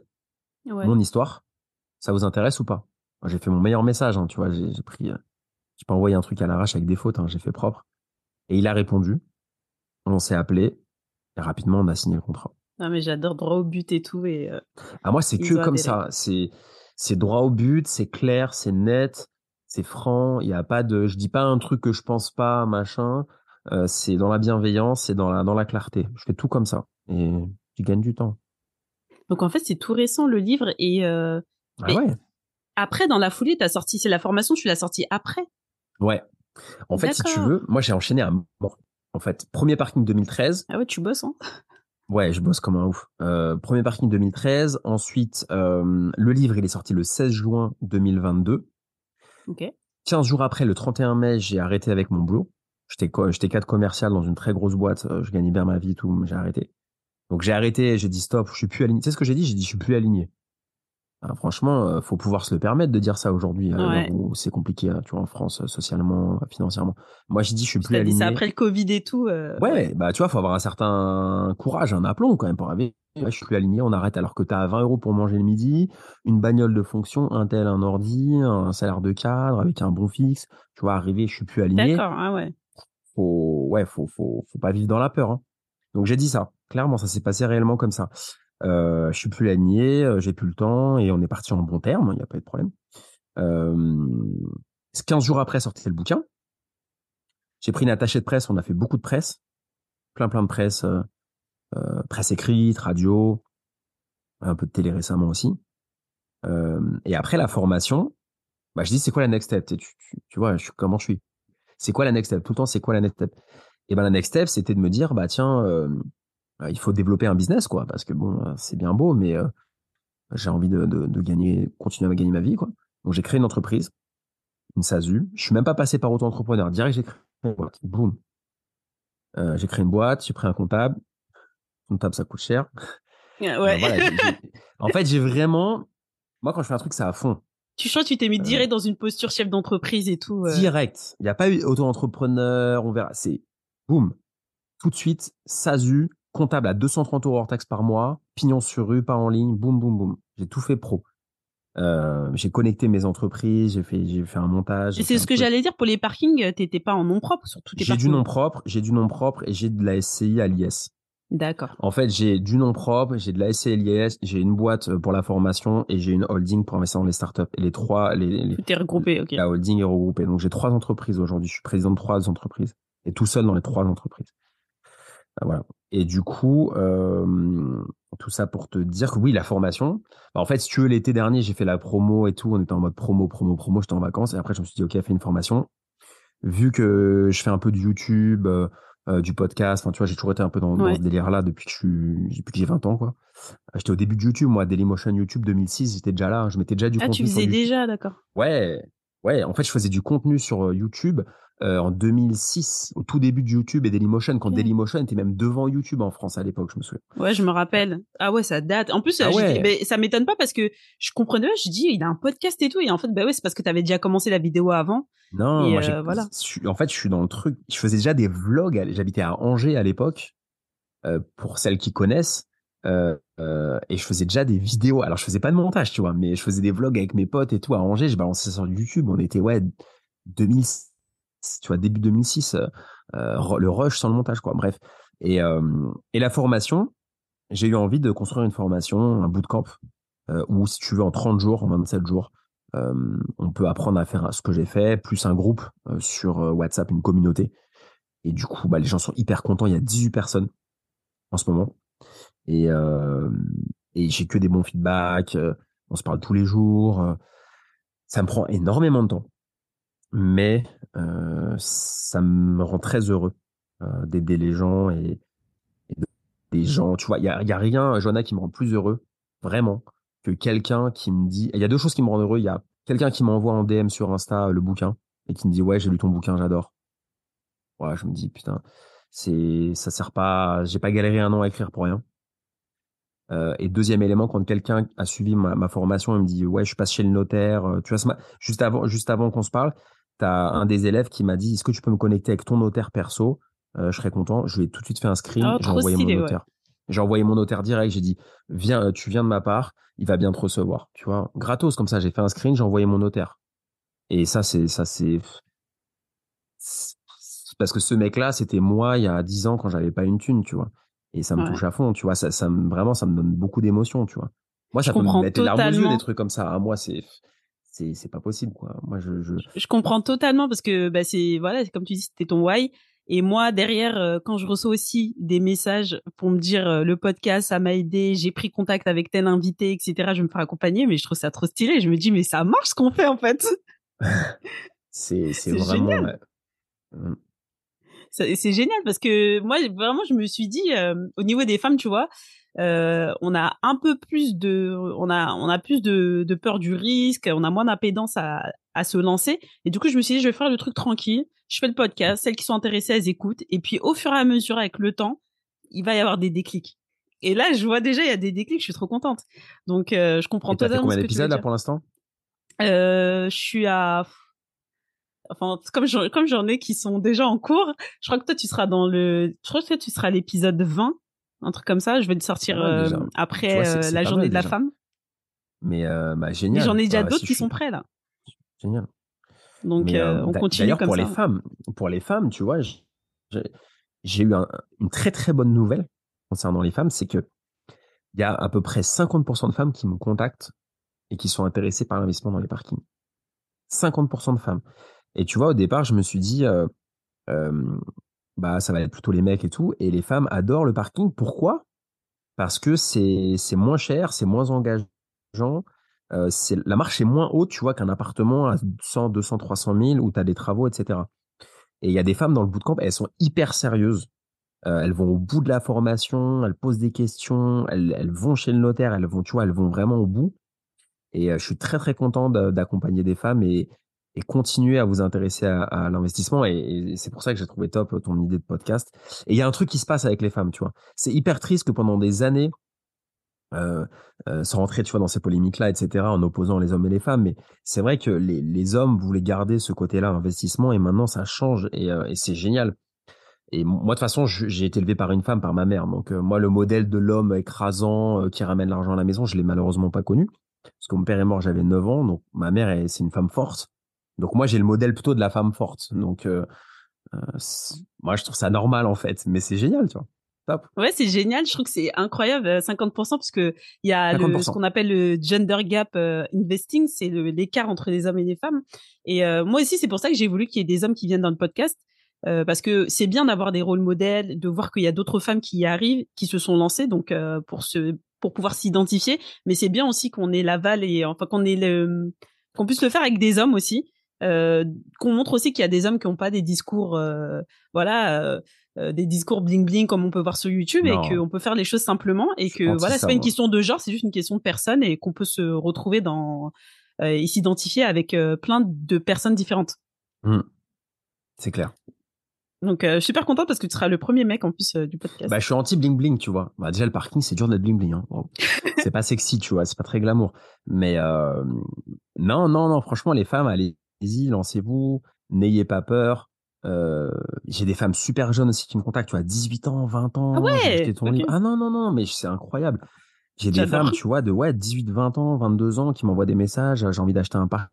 ouais. mon histoire. Ça vous intéresse ou pas? J'ai fait mon meilleur message, hein, tu vois. J'ai pris j'ai pas envoyé un truc à l'arrache avec des fautes, hein, j'ai fait propre. Et il a répondu. On s'est appelé. Et rapidement, on a signé le contrat. Ah, mais j'adore droit au but et tout. Et euh, ah, moi, c'est que comme ça. C'est, c'est droit au but, c'est clair, c'est net, c'est franc. Il y a pas de, je dis pas un truc que je pense pas, machin. Euh, c'est dans la bienveillance, c'est dans la, dans la clarté. Je fais tout comme ça. Et tu gagnes du temps. Donc, en fait, c'est tout récent, le livre. Et, euh, ah ouais. Après, dans la foulée, t'as sorti, c'est la formation, tu l'as sorti après. Ouais. En fait, si tu veux, moi j'ai enchaîné à mort. En fait, premier parking 2013. Ah ouais, tu bosses, hein Ouais, je bosse comme un ouf. Euh, premier parking 2013. Ensuite, euh, le livre, il est sorti le 16 juin 2022. Ok. 15 jours après, le 31 mai, j'ai arrêté avec mon boulot. J'étais j'étais cadre commercial dans une très grosse boîte. Euh, je gagnais bien ma vie et tout, mais j'ai arrêté. Donc j'ai arrêté, j'ai dit stop, je suis plus aligné. Tu sais ce que j'ai dit? J'ai dit je suis plus aligné. Ah, franchement, euh, faut pouvoir se le permettre de dire ça aujourd'hui, c'est compliqué, hein, tu vois, en France, euh, socialement, financièrement. Moi, j'ai dit, je suis plus aligné. C'est après le Covid et tout. Euh, ouais, bah, tu vois, faut avoir un certain courage, un aplomb quand même pour arriver. je suis plus aligné, on arrête alors que tu as 20 euros pour manger le midi, une bagnole de fonction, un tel, un ordi, un salaire de cadre avec un bon fixe. Tu vois, arriver, je suis plus aligné. D'accord, ah ouais. Faut, ouais, faut, faut, faut pas vivre dans la peur. Hein. Donc j'ai dit ça. Clairement, ça s'est passé réellement comme ça. Euh, je suis plus aligné, euh, j'ai plus le temps et on est parti en bon terme, il n'y a pas eu de problème. Euh, 15 jours après sortait le bouquin. J'ai pris une attachée de presse, on a fait beaucoup de presse, plein plein de presse, presse écrite, radio, un peu de télé récemment aussi. Et après la formation, bah, je dis c'est quoi la next step? Tu, vois, je, comment je suis? C'est quoi la next step? Tout le temps, c'est quoi la next step? Et ben la next step, c'était de me dire bah tiens, il faut développer un business, quoi, parce que bon, euh, c'est bien beau, mais euh, j'ai envie de, de, de, gagner, continuer à gagner ma vie, quoi. Donc j'ai créé une entreprise, une SASU. Je suis même pas passé par auto-entrepreneur. Direct, j'ai créé une boîte. Boum. Euh, j'ai créé une boîte, j'ai pris un comptable. Comptable, ça coûte cher. Ah ouais. voilà, en fait, j'ai vraiment, moi, quand je fais un truc, ça à fond. Tu sens, tu t'es mis direct dans une posture chef d'entreprise et tout. Direct. Il n'y a pas eu auto-entrepreneur, on verra. C'est boum. Tout de suite, SASU, comptable à 230 euros hors taxe par mois, pignon sur rue, pas en ligne, boum, boum, boum. J'ai tout fait pro. Euh, j'ai connecté mes entreprises, j'ai fait, j'ai fait un montage. C'est ce que j'allais dire pour les parkings, t'étais pas en nom propre sur tous tes J'ai du nom propre, j'ai du nom propre et j'ai de la SCI à l'IS. D'accord. En fait, j'ai du nom propre, j'ai de la SCI à l'IS, j'ai une boîte euh, pour la formation et j'ai une holding pour investir dans les startups. Et les trois, les, les tout est regroupé, ok. La holding est regroupée. Donc j'ai trois entreprises aujourd'hui. Je suis président de trois entreprises et tout seul dans les trois entreprises. Ah, voilà. Et du coup, euh, tout ça pour te dire que oui, la formation. Bah, en fait, si tu veux, l'été dernier, j'ai fait la promo et tout. On était en mode promo, promo, promo. J'étais en vacances. Et après, je me suis dit, OK, fais une formation. Vu que je fais un peu de YouTube, euh, euh, du podcast, enfin, tu vois, j'ai toujours été un peu dans, ce délire-là depuis que je suis, depuis que j'ai 20 ans, quoi. J'étais au début de YouTube, moi, Dailymotion YouTube 2006, j'étais déjà là. Je mettais déjà du ah, contenu. Ah, tu faisais déjà, d'accord. Ouais. Ouais. En fait, je faisais du contenu sur YouTube euh, en 2006, au tout début de YouTube et Dailymotion, quand Dailymotion était même devant YouTube en France à l'époque, je me souviens. Ouais, je me rappelle. Ah ouais, ça date. En plus, ah ça m'étonne pas parce que je comprenais je dis, il a un podcast et tout, et en fait, bah ouais, c'est parce que tu avais déjà commencé la vidéo avant. Non, moi, euh, voilà. en fait, je suis dans le truc, je faisais déjà des vlogs, j'habitais à Angers à l'époque, euh, pour celles qui connaissent. Euh, euh, et je faisais déjà des vidéos. Alors je faisais pas de montage, tu vois, mais je faisais des vlogs avec mes potes et tout à Angers. Je balançais ça sur YouTube. On était ouais 2006 tu vois, début 2006, euh, euh, le rush sans le montage, quoi. Bref. Et, euh, et la formation, j'ai eu envie de construire une formation, un bootcamp, où, si tu veux, en 30 jours, en 27 jours, on peut apprendre à faire ce que j'ai fait, plus un groupe sur WhatsApp, une communauté. Et du coup, bah, les gens sont hyper contents. Il y a 18 personnes en ce moment. Et, et j'ai que des bons feedbacks. on se parle tous les jours. ça me prend énormément de temps mais euh, ça me rend très heureux euh, d'aider les gens et, des gens. Tu vois, il y a, rien, Johanna, qui me rend plus heureux, vraiment, que quelqu'un qui me dit. Il y a deux choses qui me rendent heureux. Il y a quelqu'un qui m'envoie en DM sur Insta le bouquin et qui me dit ouais, j'ai lu ton bouquin, j'adore. Ouais, je me dis putain, c'est ça sert pas. J'ai pas galéré un an à écrire pour rien. Euh, et deuxième élément, quand quelqu'un a suivi ma, ma, formation, il me dit ouais, je passe chez le notaire. Euh, tu vois, juste avant, juste avant qu'on se parle, t'as un des élèves qui m'a dit est-ce que tu peux me connecter avec ton notaire perso? Euh, Je serais content. Je lui ai tout de suite fait un screen. Oh, j'ai envoyé mon notaire. J'ai envoyé mon notaire direct. J'ai dit viens, euh, tu viens de ma part. Il va bien te recevoir. Tu vois, gratos comme ça. J'ai fait un screen. J'ai envoyé mon notaire. Et ça, c'est ça, c'est parce que ce mec-là, c'était moi il y a 10 ans quand j'avais pas une thune, tu vois. Et ça me touche à fond, tu vois. Ça, ça vraiment, ça me donne beaucoup d'émotions, tu vois. Moi, ça peut me mettre les larmes aux yeux, des trucs comme ça. À moi, c'est c'est c'est pas possible quoi. Moi je, je je comprends totalement parce que bah c'est voilà, comme tu dis c'était ton why et moi derrière euh, quand je reçois aussi des messages pour me dire euh, le podcast ça m'a aidé, j'ai pris contact avec tel invité etc. Je vais me faire accompagner mais je trouve ça trop stylé. Je me dis mais ça marche ce qu'on fait en fait. c'est c'est vraiment génial. Mmh. C'est génial parce que moi vraiment je me suis dit euh, au niveau des femmes tu vois euh, on a un peu plus de, on a, on a plus de, de peur du risque, on a moins d'impédance à, à se lancer. Et du coup, je me suis dit, je vais faire le truc tranquille. Je fais le podcast. Celles qui sont intéressées, elles écoutent. Et puis, au fur et à mesure, avec le temps, il va y avoir des déclics. Et là, je vois déjà, il y a des déclics. Je suis trop contente. Donc, euh, je comprends totalement. combien d'épisodes là pour l'instant? Euh, Je suis à enfin comme j'en, comme j'en ai qui sont déjà en cours, je crois que toi tu seras dans le je crois que tu seras à l'épisode 20 un truc comme ça. Je vais le sortir euh, après euh, la journée de la femme. Mais euh, bah, génial. j'en ai déjà d'autres qui sont prêts là. Génial. Donc on continue comme pour ça. les femmes, pour les femmes, tu vois, j'ai eu une très très bonne nouvelle concernant les femmes, c'est que il y a à peu près 50% de femmes qui me contactent et qui sont intéressées par l'investissement dans les parkings. 50% de femmes. Et tu vois, au départ, je me suis dit, euh, bah ça va être plutôt les mecs et tout. Et les femmes adorent le parking. Pourquoi? Parce que c'est moins cher, c'est moins engageant. Euh, la marche est moins haute, tu vois, qu'un appartement à 100, 200, 300 000 où tu as des travaux, etc. Et il y a des femmes dans le bootcamp, elles sont hyper sérieuses. Euh, elles vont au bout de la formation, elles posent des questions, elles, elles vont chez le notaire, elles vont, tu vois, elles vont vraiment au bout. Et euh, je suis très très content d'accompagner des femmes et, et continuer à vous intéresser à, l'investissement. Et, c'est pour ça que j'ai trouvé top ton idée de podcast. Et il y a un truc qui se passe avec les femmes, tu vois. C'est hyper triste que pendant des années, euh, euh, sans rentrer, tu vois, dans ces polémiques-là, etc., en opposant les hommes et les femmes, mais c'est vrai que les, les, hommes voulaient garder ce côté-là, investissement, et maintenant ça change, et, euh, c'est génial. Et moi, de toute façon, j'ai été élevé par une femme, par ma mère. Donc, moi, le modèle de l'homme écrasant qui ramène l'argent à la maison, je l'ai malheureusement pas connu. parce que mon père est mort, j'avais 9 ans, donc ma mère, c'est une femme forte. Donc moi, j'ai le modèle plutôt de la femme forte. Donc euh, euh, moi, je trouve ça normal en fait, mais c'est génial, tu vois. Top. Ouais, c'est génial. Je trouve que c'est incroyable, 50%, parce que il y a ce qu'on appelle le gender gap investing, c'est l'écart entre les hommes et les femmes. Et moi aussi, c'est pour ça que j'ai voulu qu'il y ait des hommes qui viennent dans le podcast, euh, parce que c'est bien d'avoir des rôles modèles, de voir qu'il y a d'autres femmes qui y arrivent, qui se sont lancées, donc euh, pour se pour pouvoir s'identifier. Mais c'est bien aussi qu'on ait l'aval et enfin qu'on ait le qu'on puisse le faire avec des hommes aussi, euh, qu'on montre aussi qu'il y a des hommes qui n'ont pas des discours, euh, voilà. des discours bling bling comme on peut voir sur YouTube et qu'on peut faire les choses simplement et que voilà c'est pas une question de genre c'est juste une question de personne et qu'on peut se retrouver dans et s'identifier avec plein de personnes différentes. Mmh. C'est clair. Donc, euh, je suis super contente parce que tu seras le premier mec en plus euh, du podcast. Bah, je suis anti bling bling, tu vois. Bah, déjà le parking, c'est dur d'être bling bling. Hein. c'est pas sexy, tu vois. C'est pas très glamour. Mais euh, non, non, non. Franchement, les femmes, allez-y, lancez-vous. N'ayez pas peur. J'ai des femmes super jeunes aussi qui me contactent, tu vois, 18 ans, 20 ans. Ah ouais. Ah non, non, non, mais c'est incroyable. J'ai des femmes, tu vois, de ouais, 18, 20 ans, 22 ans qui m'envoient des messages. J'ai envie d'acheter un parc.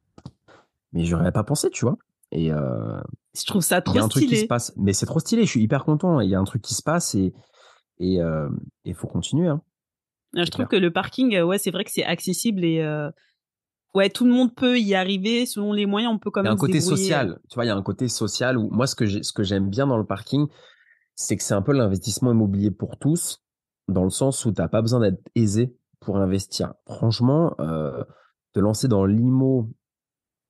Mais j'aurais pas pensé, tu vois? Et euh, je trouve ça trop y a un stylé. Truc qui se passe, mais c'est trop stylé. Je suis hyper content. Il y a un truc qui se passe et et euh, il faut continuer. Hein. je trouve que le parking, ouais, c'est vrai que c'est accessible et ouais, tout le monde peut y arriver selon les moyens. On peut quand même. Il y a un côté social. Tu vois, il y a un côté social où moi, ce que ce que j'aime bien dans le parking, c'est que c'est un peu l'investissement immobilier pour tous, dans le sens où t'as pas besoin d'être aisé pour investir. Franchement, euh, te lancer dans l'IMO,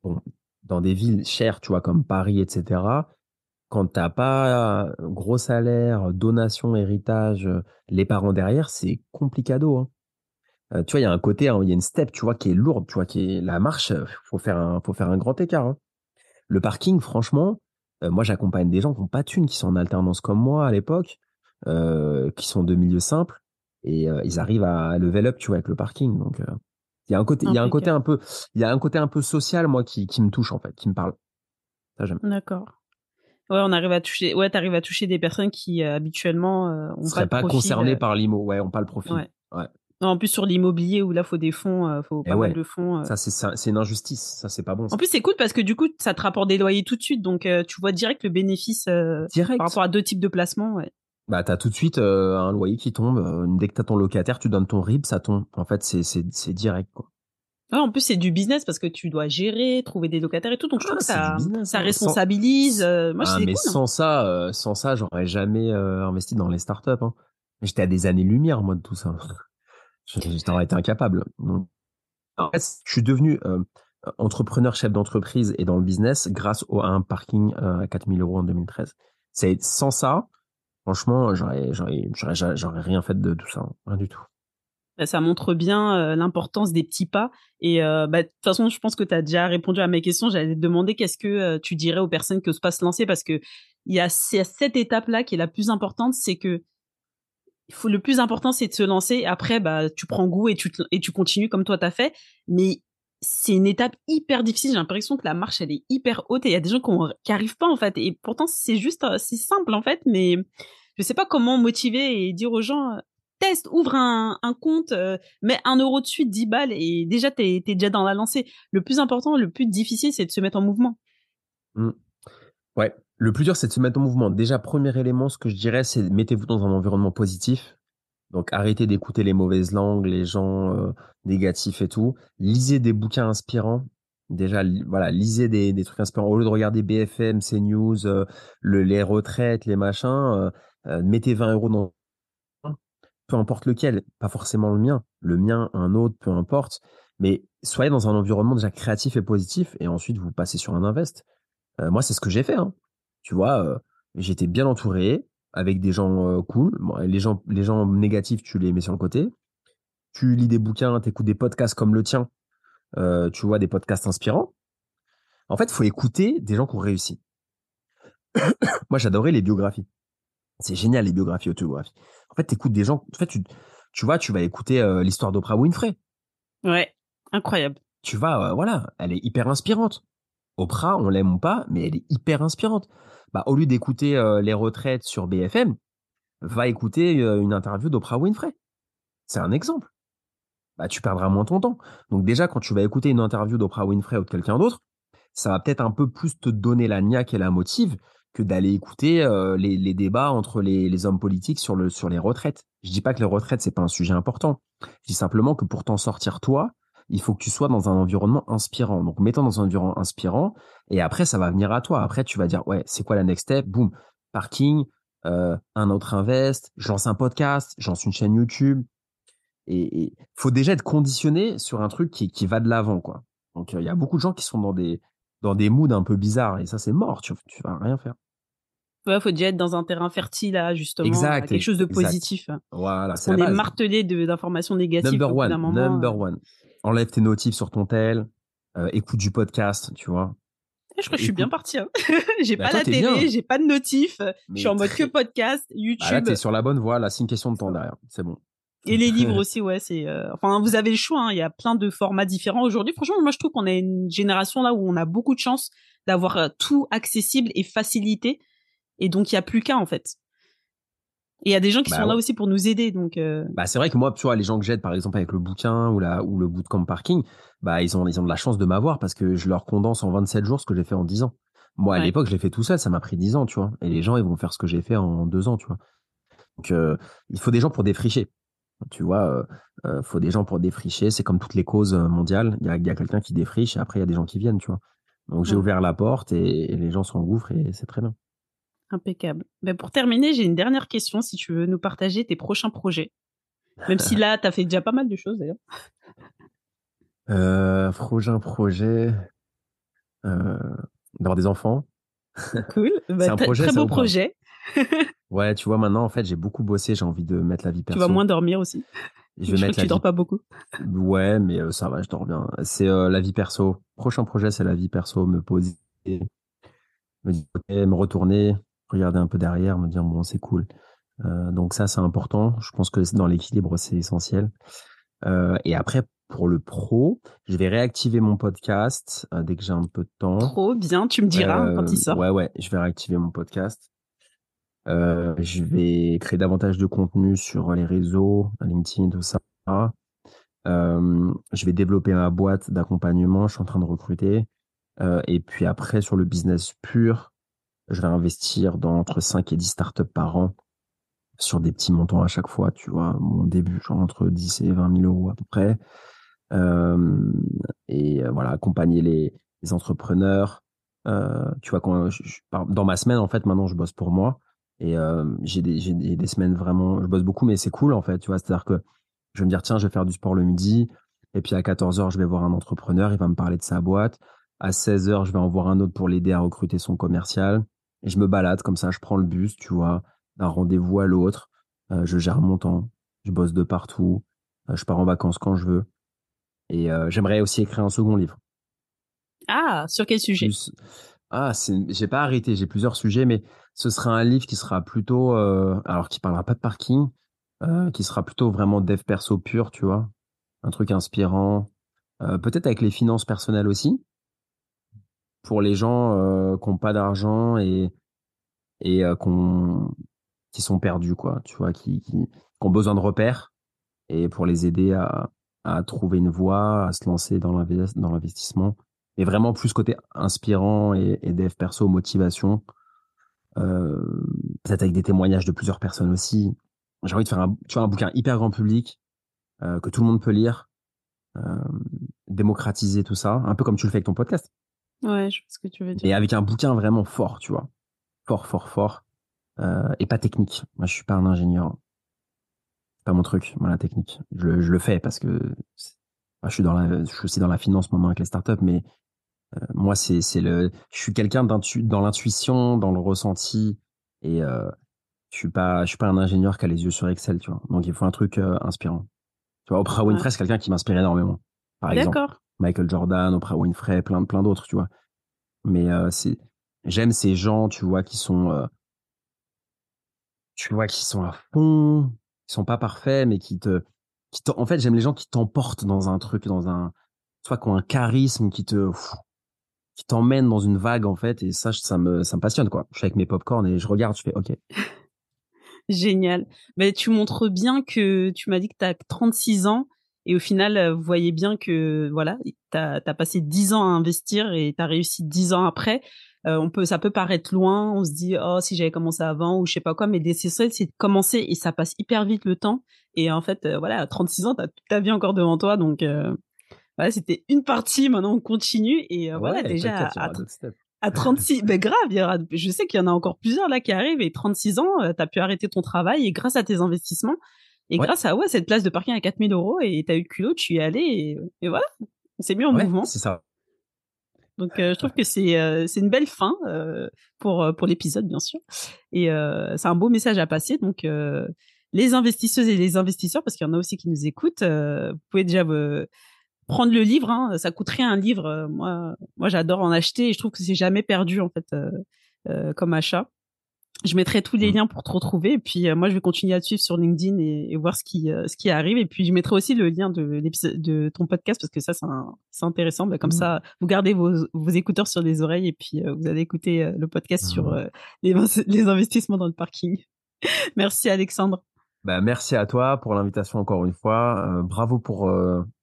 bon, dans des villes chères, tu vois, comme Paris, etc., quand t'as pas gros salaire, donation, héritage, les parents derrière, c'est complicado. Hein. Euh, tu vois, il y a un côté, hein, il y a une step, tu vois, qui est lourde, tu vois, qui est la marche, faut faire un, faut faire un grand écart. Hein. Le parking, franchement, euh, moi j'accompagne des gens qui n'ont pas de thunes, qui sont en alternance comme moi à l'époque, euh, qui sont de milieux simples, et ils arrivent à level up, tu vois, avec le parking. Donc, il y a un côté, il y a un côté un peu, il y a un côté un peu social, moi, qui, qui me touche, en fait, qui me parle. Ça, j'aime. D'accord. Ouais, on arrive à toucher, ouais, t'arrives à toucher des personnes qui, euh, habituellement, euh, ont pas, pas concernées euh, par l'IMO, ouais, ont pas le profil. Ouais. ouais. Non, en plus, sur l'immobilier, où là, faut des fonds, euh, faut pas mal de fonds. Ça, c'est, une injustice. Ça, c'est pas bon. En plus, c'est cool parce que du coup, ça te rapporte des loyers tout de suite. Donc, tu vois direct le bénéfice, direct. par rapport à deux types de placements, ouais bah t'as tout de suite un loyer qui tombe. Dès que t'as ton locataire, tu donnes ton RIB, ça tombe. En fait, c'est c'est c'est direct quoi en plus, c'est du business parce que tu dois gérer, trouver des locataires et tout. Donc, je trouve que ça, ça hein. responsabilise. Euh, moi, ah, mais cool, hein. sans ça, euh, sans ça, j'aurais jamais euh, investi dans les startups. Hein. J'étais à des années-lumière, moi, de tout ça. J'aurais été incapable. en fait, je suis devenu entrepreneur, chef d'entreprise et dans le business grâce à un parking à 4000 euros en 2013. C'est sans ça, franchement, j'aurais, rien fait de tout ça, rien du tout. Bah, ça montre bien euh, l'importance des petits pas. Et euh, bah, de toute façon, je pense que tu as déjà répondu à mes questions. J'allais te demander qu'est-ce que euh, tu dirais aux personnes qui osent pas se lancer parce que il y a cette étape-là qui est la plus importante, c'est que le plus important, c'est de se lancer. Après, bah, tu prends goût et tu, et tu continues comme toi t'as fait. Mais c'est une étape hyper difficile. J'ai l'impression que la marche, elle est hyper haute et il y a des gens qui, arrivent pas, en fait. Et pourtant, c'est juste, c'est simple, en fait, mais je sais pas comment motiver et dire aux gens, teste, ouvre un, compte, euh, mets un euro de suite, 10 balles et déjà t'es es déjà dans la lancée. Le plus important, le plus difficile, c'est de se mettre en mouvement. Mmh. Ouais, le plus dur, c'est de se mettre en mouvement. Déjà, premier élément, ce que je dirais, c'est mettez-vous dans un environnement positif. Donc arrêtez d'écouter les mauvaises langues, les gens euh, négatifs et tout. Lisez des bouquins inspirants. Déjà, voilà, lisez des, trucs inspirants. Au lieu de regarder BFM, CNews, euh, le, les retraites, les machins, mettez 20 euros dans peu importe lequel, pas forcément le mien, le mien, un autre, peu importe, mais soyez dans un environnement déjà créatif et positif et ensuite vous passez sur un invest. Euh, moi, c'est ce que j'ai fait. Hein. Tu vois, j'étais bien entouré avec des gens cool. les gens, les gens négatifs, tu les mets sur le côté. Tu lis des bouquins, tu écoutes des podcasts comme le tien. tu vois des podcasts inspirants. En fait, il faut écouter des gens qui ont réussi. Moi, j'adorais les biographies. C'est génial les biographies, autobiographies. En fait, écoutes des gens. En fait, tu, tu vois, tu vas écouter euh, l'histoire d'Oprah Winfrey. Ouais, incroyable. Tu vas, euh, voilà, elle est hyper inspirante. Oprah, on l'aime ou pas, mais elle est hyper inspirante. Bah, au lieu d'écouter euh, les retraites sur BFM, va écouter une interview d'Oprah Winfrey. C'est un exemple. bah, tu perdras moins ton temps. Donc déjà, quand tu vas écouter une interview d'Oprah Winfrey ou de quelqu'un d'autre, ça va peut-être un peu plus te donner la niaque et la motive que d'aller écouter euh, les, débats entre les, hommes politiques sur, le, sur les retraites. Je dis pas que les retraites, c'est pas un sujet important. Je dis simplement que pour t'en sortir, toi, il faut que tu sois dans un environnement inspirant. Donc, mets-toi dans un environnement inspirant et après, ça va venir à toi. Après, tu vas dire, ouais, c'est quoi la next step? Boum, parking, euh, un autre invest, je lance un podcast, je lance une chaîne YouTube. Et il faut déjà être conditionné sur un truc qui, qui va de l'avant, quoi. Donc, il y a beaucoup de gens qui sont dans des, dans des moods un peu bizarres et ça, c'est mort. Tu, tu vas rien faire. Ouais, faut déjà être dans un terrain fertile, là, justement. Exact. quelque chose de positif. Voilà. On est, martelé d'informations négatives. Number one. Number one. Enlève tes notifs sur ton tel. Euh, écoute du podcast, tu vois. Eh, je crois que je suis bien parti. Hein. j'ai bah, pas la télé, j'ai pas de notifs. je suis en mode que podcast, YouTube. Bah là, t'es sur la bonne voie. Là, c'est une question de temps derrière. C'est bon. Et les livres aussi, ouais, c'est. Euh, enfin, vous avez le choix. Hein. Il y a plein de formats différents aujourd'hui. Franchement, moi, je trouve qu'on est une génération là où on a beaucoup de chance d'avoir euh, tout accessible et facilité. Et donc, il y a plus qu'à en fait. Et il y a des gens qui bah sont là aussi pour nous aider, donc. Euh... Bah, c'est vrai que moi, tu vois, les gens que j'aide, par exemple, avec le bouquin ou la ou le bootcamp parking, bah, ils ont ils ont de la chance de m'avoir parce que je leur condense en 27 jours ce que j'ai fait en 10 ans. Moi, à l'époque, je l'ai fait tout seul, ça m'a pris 10 ans, tu vois. Et les gens, ils vont faire ce que j'ai fait en 2 ans, tu vois. Donc, euh, il faut des gens pour défricher. Tu vois, euh, euh, faut des gens pour défricher. C'est comme toutes les causes mondiales. Il y a, y a quelqu'un qui défriche et après, il y a des gens qui viennent, tu vois. Donc, j'ai ouvert la porte et, et les gens s'engouffrent et c'est très bien. Impeccable. Ben pour terminer, j'ai une dernière question si tu veux nous partager tes prochains projets. Même si là, tu as fait déjà pas mal de choses d'ailleurs. Euh, prochain projet. Euh, D'avoir des enfants. Cool. Bah, c'est un projet, très beau projet. ouais, tu vois, maintenant, en fait, j'ai beaucoup bossé. J'ai envie de mettre la vie perso. Tu vas moins dormir aussi. Je vais mettre que tu dors pas beaucoup. Ouais, mais euh, ça va, je dors bien. C'est la vie perso. Prochain projet, c'est la vie perso. Me poser, me, me retourner, regarder un peu derrière, me dire bon c'est cool. Euh, donc ça c'est important. Je pense que dans l'équilibre c'est essentiel. Euh, et après pour le pro, je vais réactiver mon podcast euh, dès que j'ai un peu de temps. Trop bien, tu me diras quand il sort. Ouais ouais, je vais réactiver mon podcast. je vais créer davantage de contenu sur les réseaux, LinkedIn, tout ça. je vais développer ma boîte d'accompagnement. Je suis en train de recruter. et puis après sur le business pur, je vais investir dans entre 5 et 10 startups par an sur des petits montants à chaque fois, tu vois, mon début, genre entre 10 et 20 000 euros à peu près. Et voilà, accompagner les, entrepreneurs. Euh, tu vois, quand dans ma semaine, en fait, maintenant, je bosse pour moi. Et j'ai des, semaines vraiment, je bosse beaucoup, mais c'est cool, en fait, tu vois. C'est-à-dire que je vais me dire, tiens, je vais faire du sport le midi. Et puis à 14 heures, je vais voir un entrepreneur, il va me parler de sa boîte. À 16 heures, je vais en voir un autre pour l'aider à recruter son commercial. Et je me balade comme ça, je prends le bus, tu vois, d'un rendez-vous à l'autre. Euh, je gère mon temps, je bosse de partout, euh, je pars en vacances quand je veux. Et euh, j'aimerais aussi écrire un second livre. Ah, sur quel sujet? Ah, j'ai pas arrêté, j'ai plusieurs sujets, mais ce sera un livre qui sera plutôt, alors qui parlera pas de parking, qui sera plutôt vraiment dev perso pur, tu vois, un truc inspirant, peut-être avec les finances personnelles aussi, pour les gens euh, qui n'ont pas d'argent et et euh, qui sont perdus quoi tu vois qui, qui, ont besoin de repères et pour les aider à, à trouver une voie à se lancer dans l'investissement. Et vraiment plus côté inspirant et, et dev perso motivation euh, peut-être avec des témoignages de plusieurs personnes aussi. J'ai envie de faire un tu vois un bouquin hyper grand public que tout le monde peut lire démocratiser tout ça un peu comme tu le fais avec ton podcast Ouais, je vois ce que tu veux dire. Et avec un bouquin vraiment fort, tu vois. Fort, fort, fort. Euh, et pas technique. Moi, je suis pas un ingénieur. C'est pas mon truc, moi, la technique. Je, je le fais parce que je suis dans la, je suis aussi dans la finance avec les startups, mais euh, moi, c'est, c'est le, je suis quelqu'un dans l'intuition, dans le ressenti, et euh, je suis pas, je suis pas un ingénieur qui a les yeux sur Excel, tu vois. Donc, il faut un truc inspirant. Tu vois, Oprah Winfrey, c'est quelqu'un qui m'inspire énormément. Par exemple. D'accord. Michael Jordan, Oprah Winfrey, plein, plein d'autres, tu vois. Mais euh, j'aime ces gens, tu vois, qui sont, euh, tu vois, qui sont à fond, qui sont pas parfaits, mais qui te, qui en fait, j'aime les gens qui t'emportent dans un truc, dans un, soit qui ont un charisme, qui te, qui t'emmènent dans une vague, en fait, et ça, ça me, ça me passionne, quoi. Je suis avec mes popcorn et je regarde, je fais, ok. Génial. Mais tu montres bien que tu m'as dit que tu as 36 ans Et au final, vous voyez bien que voilà, t'as as passé dix ans à investir et t'as réussi dix ans après. on peut, ça peut paraître loin. On se dit oh si j'avais commencé avant ou je sais pas quoi, mais l'essentiel c'est de commencer et ça passe hyper vite le temps. Et en fait, voilà, à 36 ans, t'as toute ta vie encore devant toi, donc voilà, c'était une partie. Maintenant, on continue et voilà déjà à, à 36, ben grave, il y aura, je sais qu'il y en a encore plusieurs là qui arrivent et 36 ans, euh, tu as pu arrêter ton travail et grâce à tes investissements et grâce à ouais cette place de parking à 4000 euros et t'as eu le culot, tu y es allé et, voilà, c'est mis en mouvement. C'est ça. Donc euh, je trouve que c'est euh, c'est une belle fin pour pour l'épisode bien sûr et c'est un beau message à passer donc les investisseuses et les investisseurs parce qu'il y en a aussi qui nous écoutent, vous pouvez déjà prendre le livre, hein, ça coûte rien un livre. Euh, moi, moi j'adore en acheter et je trouve que c'est jamais perdu en fait euh, euh, comme achat. Je mettrai tous les mmh. liens pour te retrouver et puis moi je vais continuer à te suivre sur LinkedIn et, voir ce qui ce qui arrive et puis je mettrai aussi le lien de l'épisode de ton podcast parce que ça c'est intéressant. Bah, comme mmh. ça vous gardez vos, vos écouteurs sur les oreilles et puis vous allez écouter le podcast sur mmh. les, les investissements dans le parking. merci Alexandre. Bah, merci à toi pour l'invitation encore une fois. bravo pour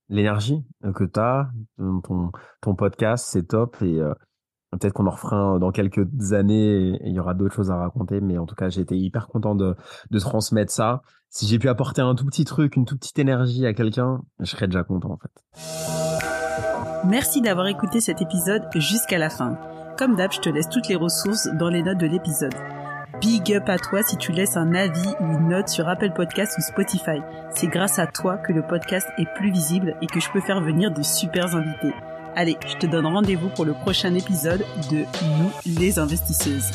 l'énergie euh, que tu as, ton, ton podcast, c'est top. Et euh, peut-être qu'on en refera dans quelques années et il y aura d'autres choses à raconter. Mais en tout cas, j'ai été hyper content de, transmettre ça. Si j'ai pu apporter un tout petit truc, une toute petite énergie à quelqu'un, je serais déjà content en fait. Merci d'avoir écouté cet épisode jusqu'à la fin. Comme d'hab, je te laisse toutes les ressources dans les notes de l'épisode. Big up à toi si tu laisses un avis ou une note sur Apple Podcast ou Spotify. C'est grâce à toi que le podcast est plus visible et que je peux faire venir de super invités. Allez, je te donne rendez-vous pour le prochain épisode de Nous les investisseuses.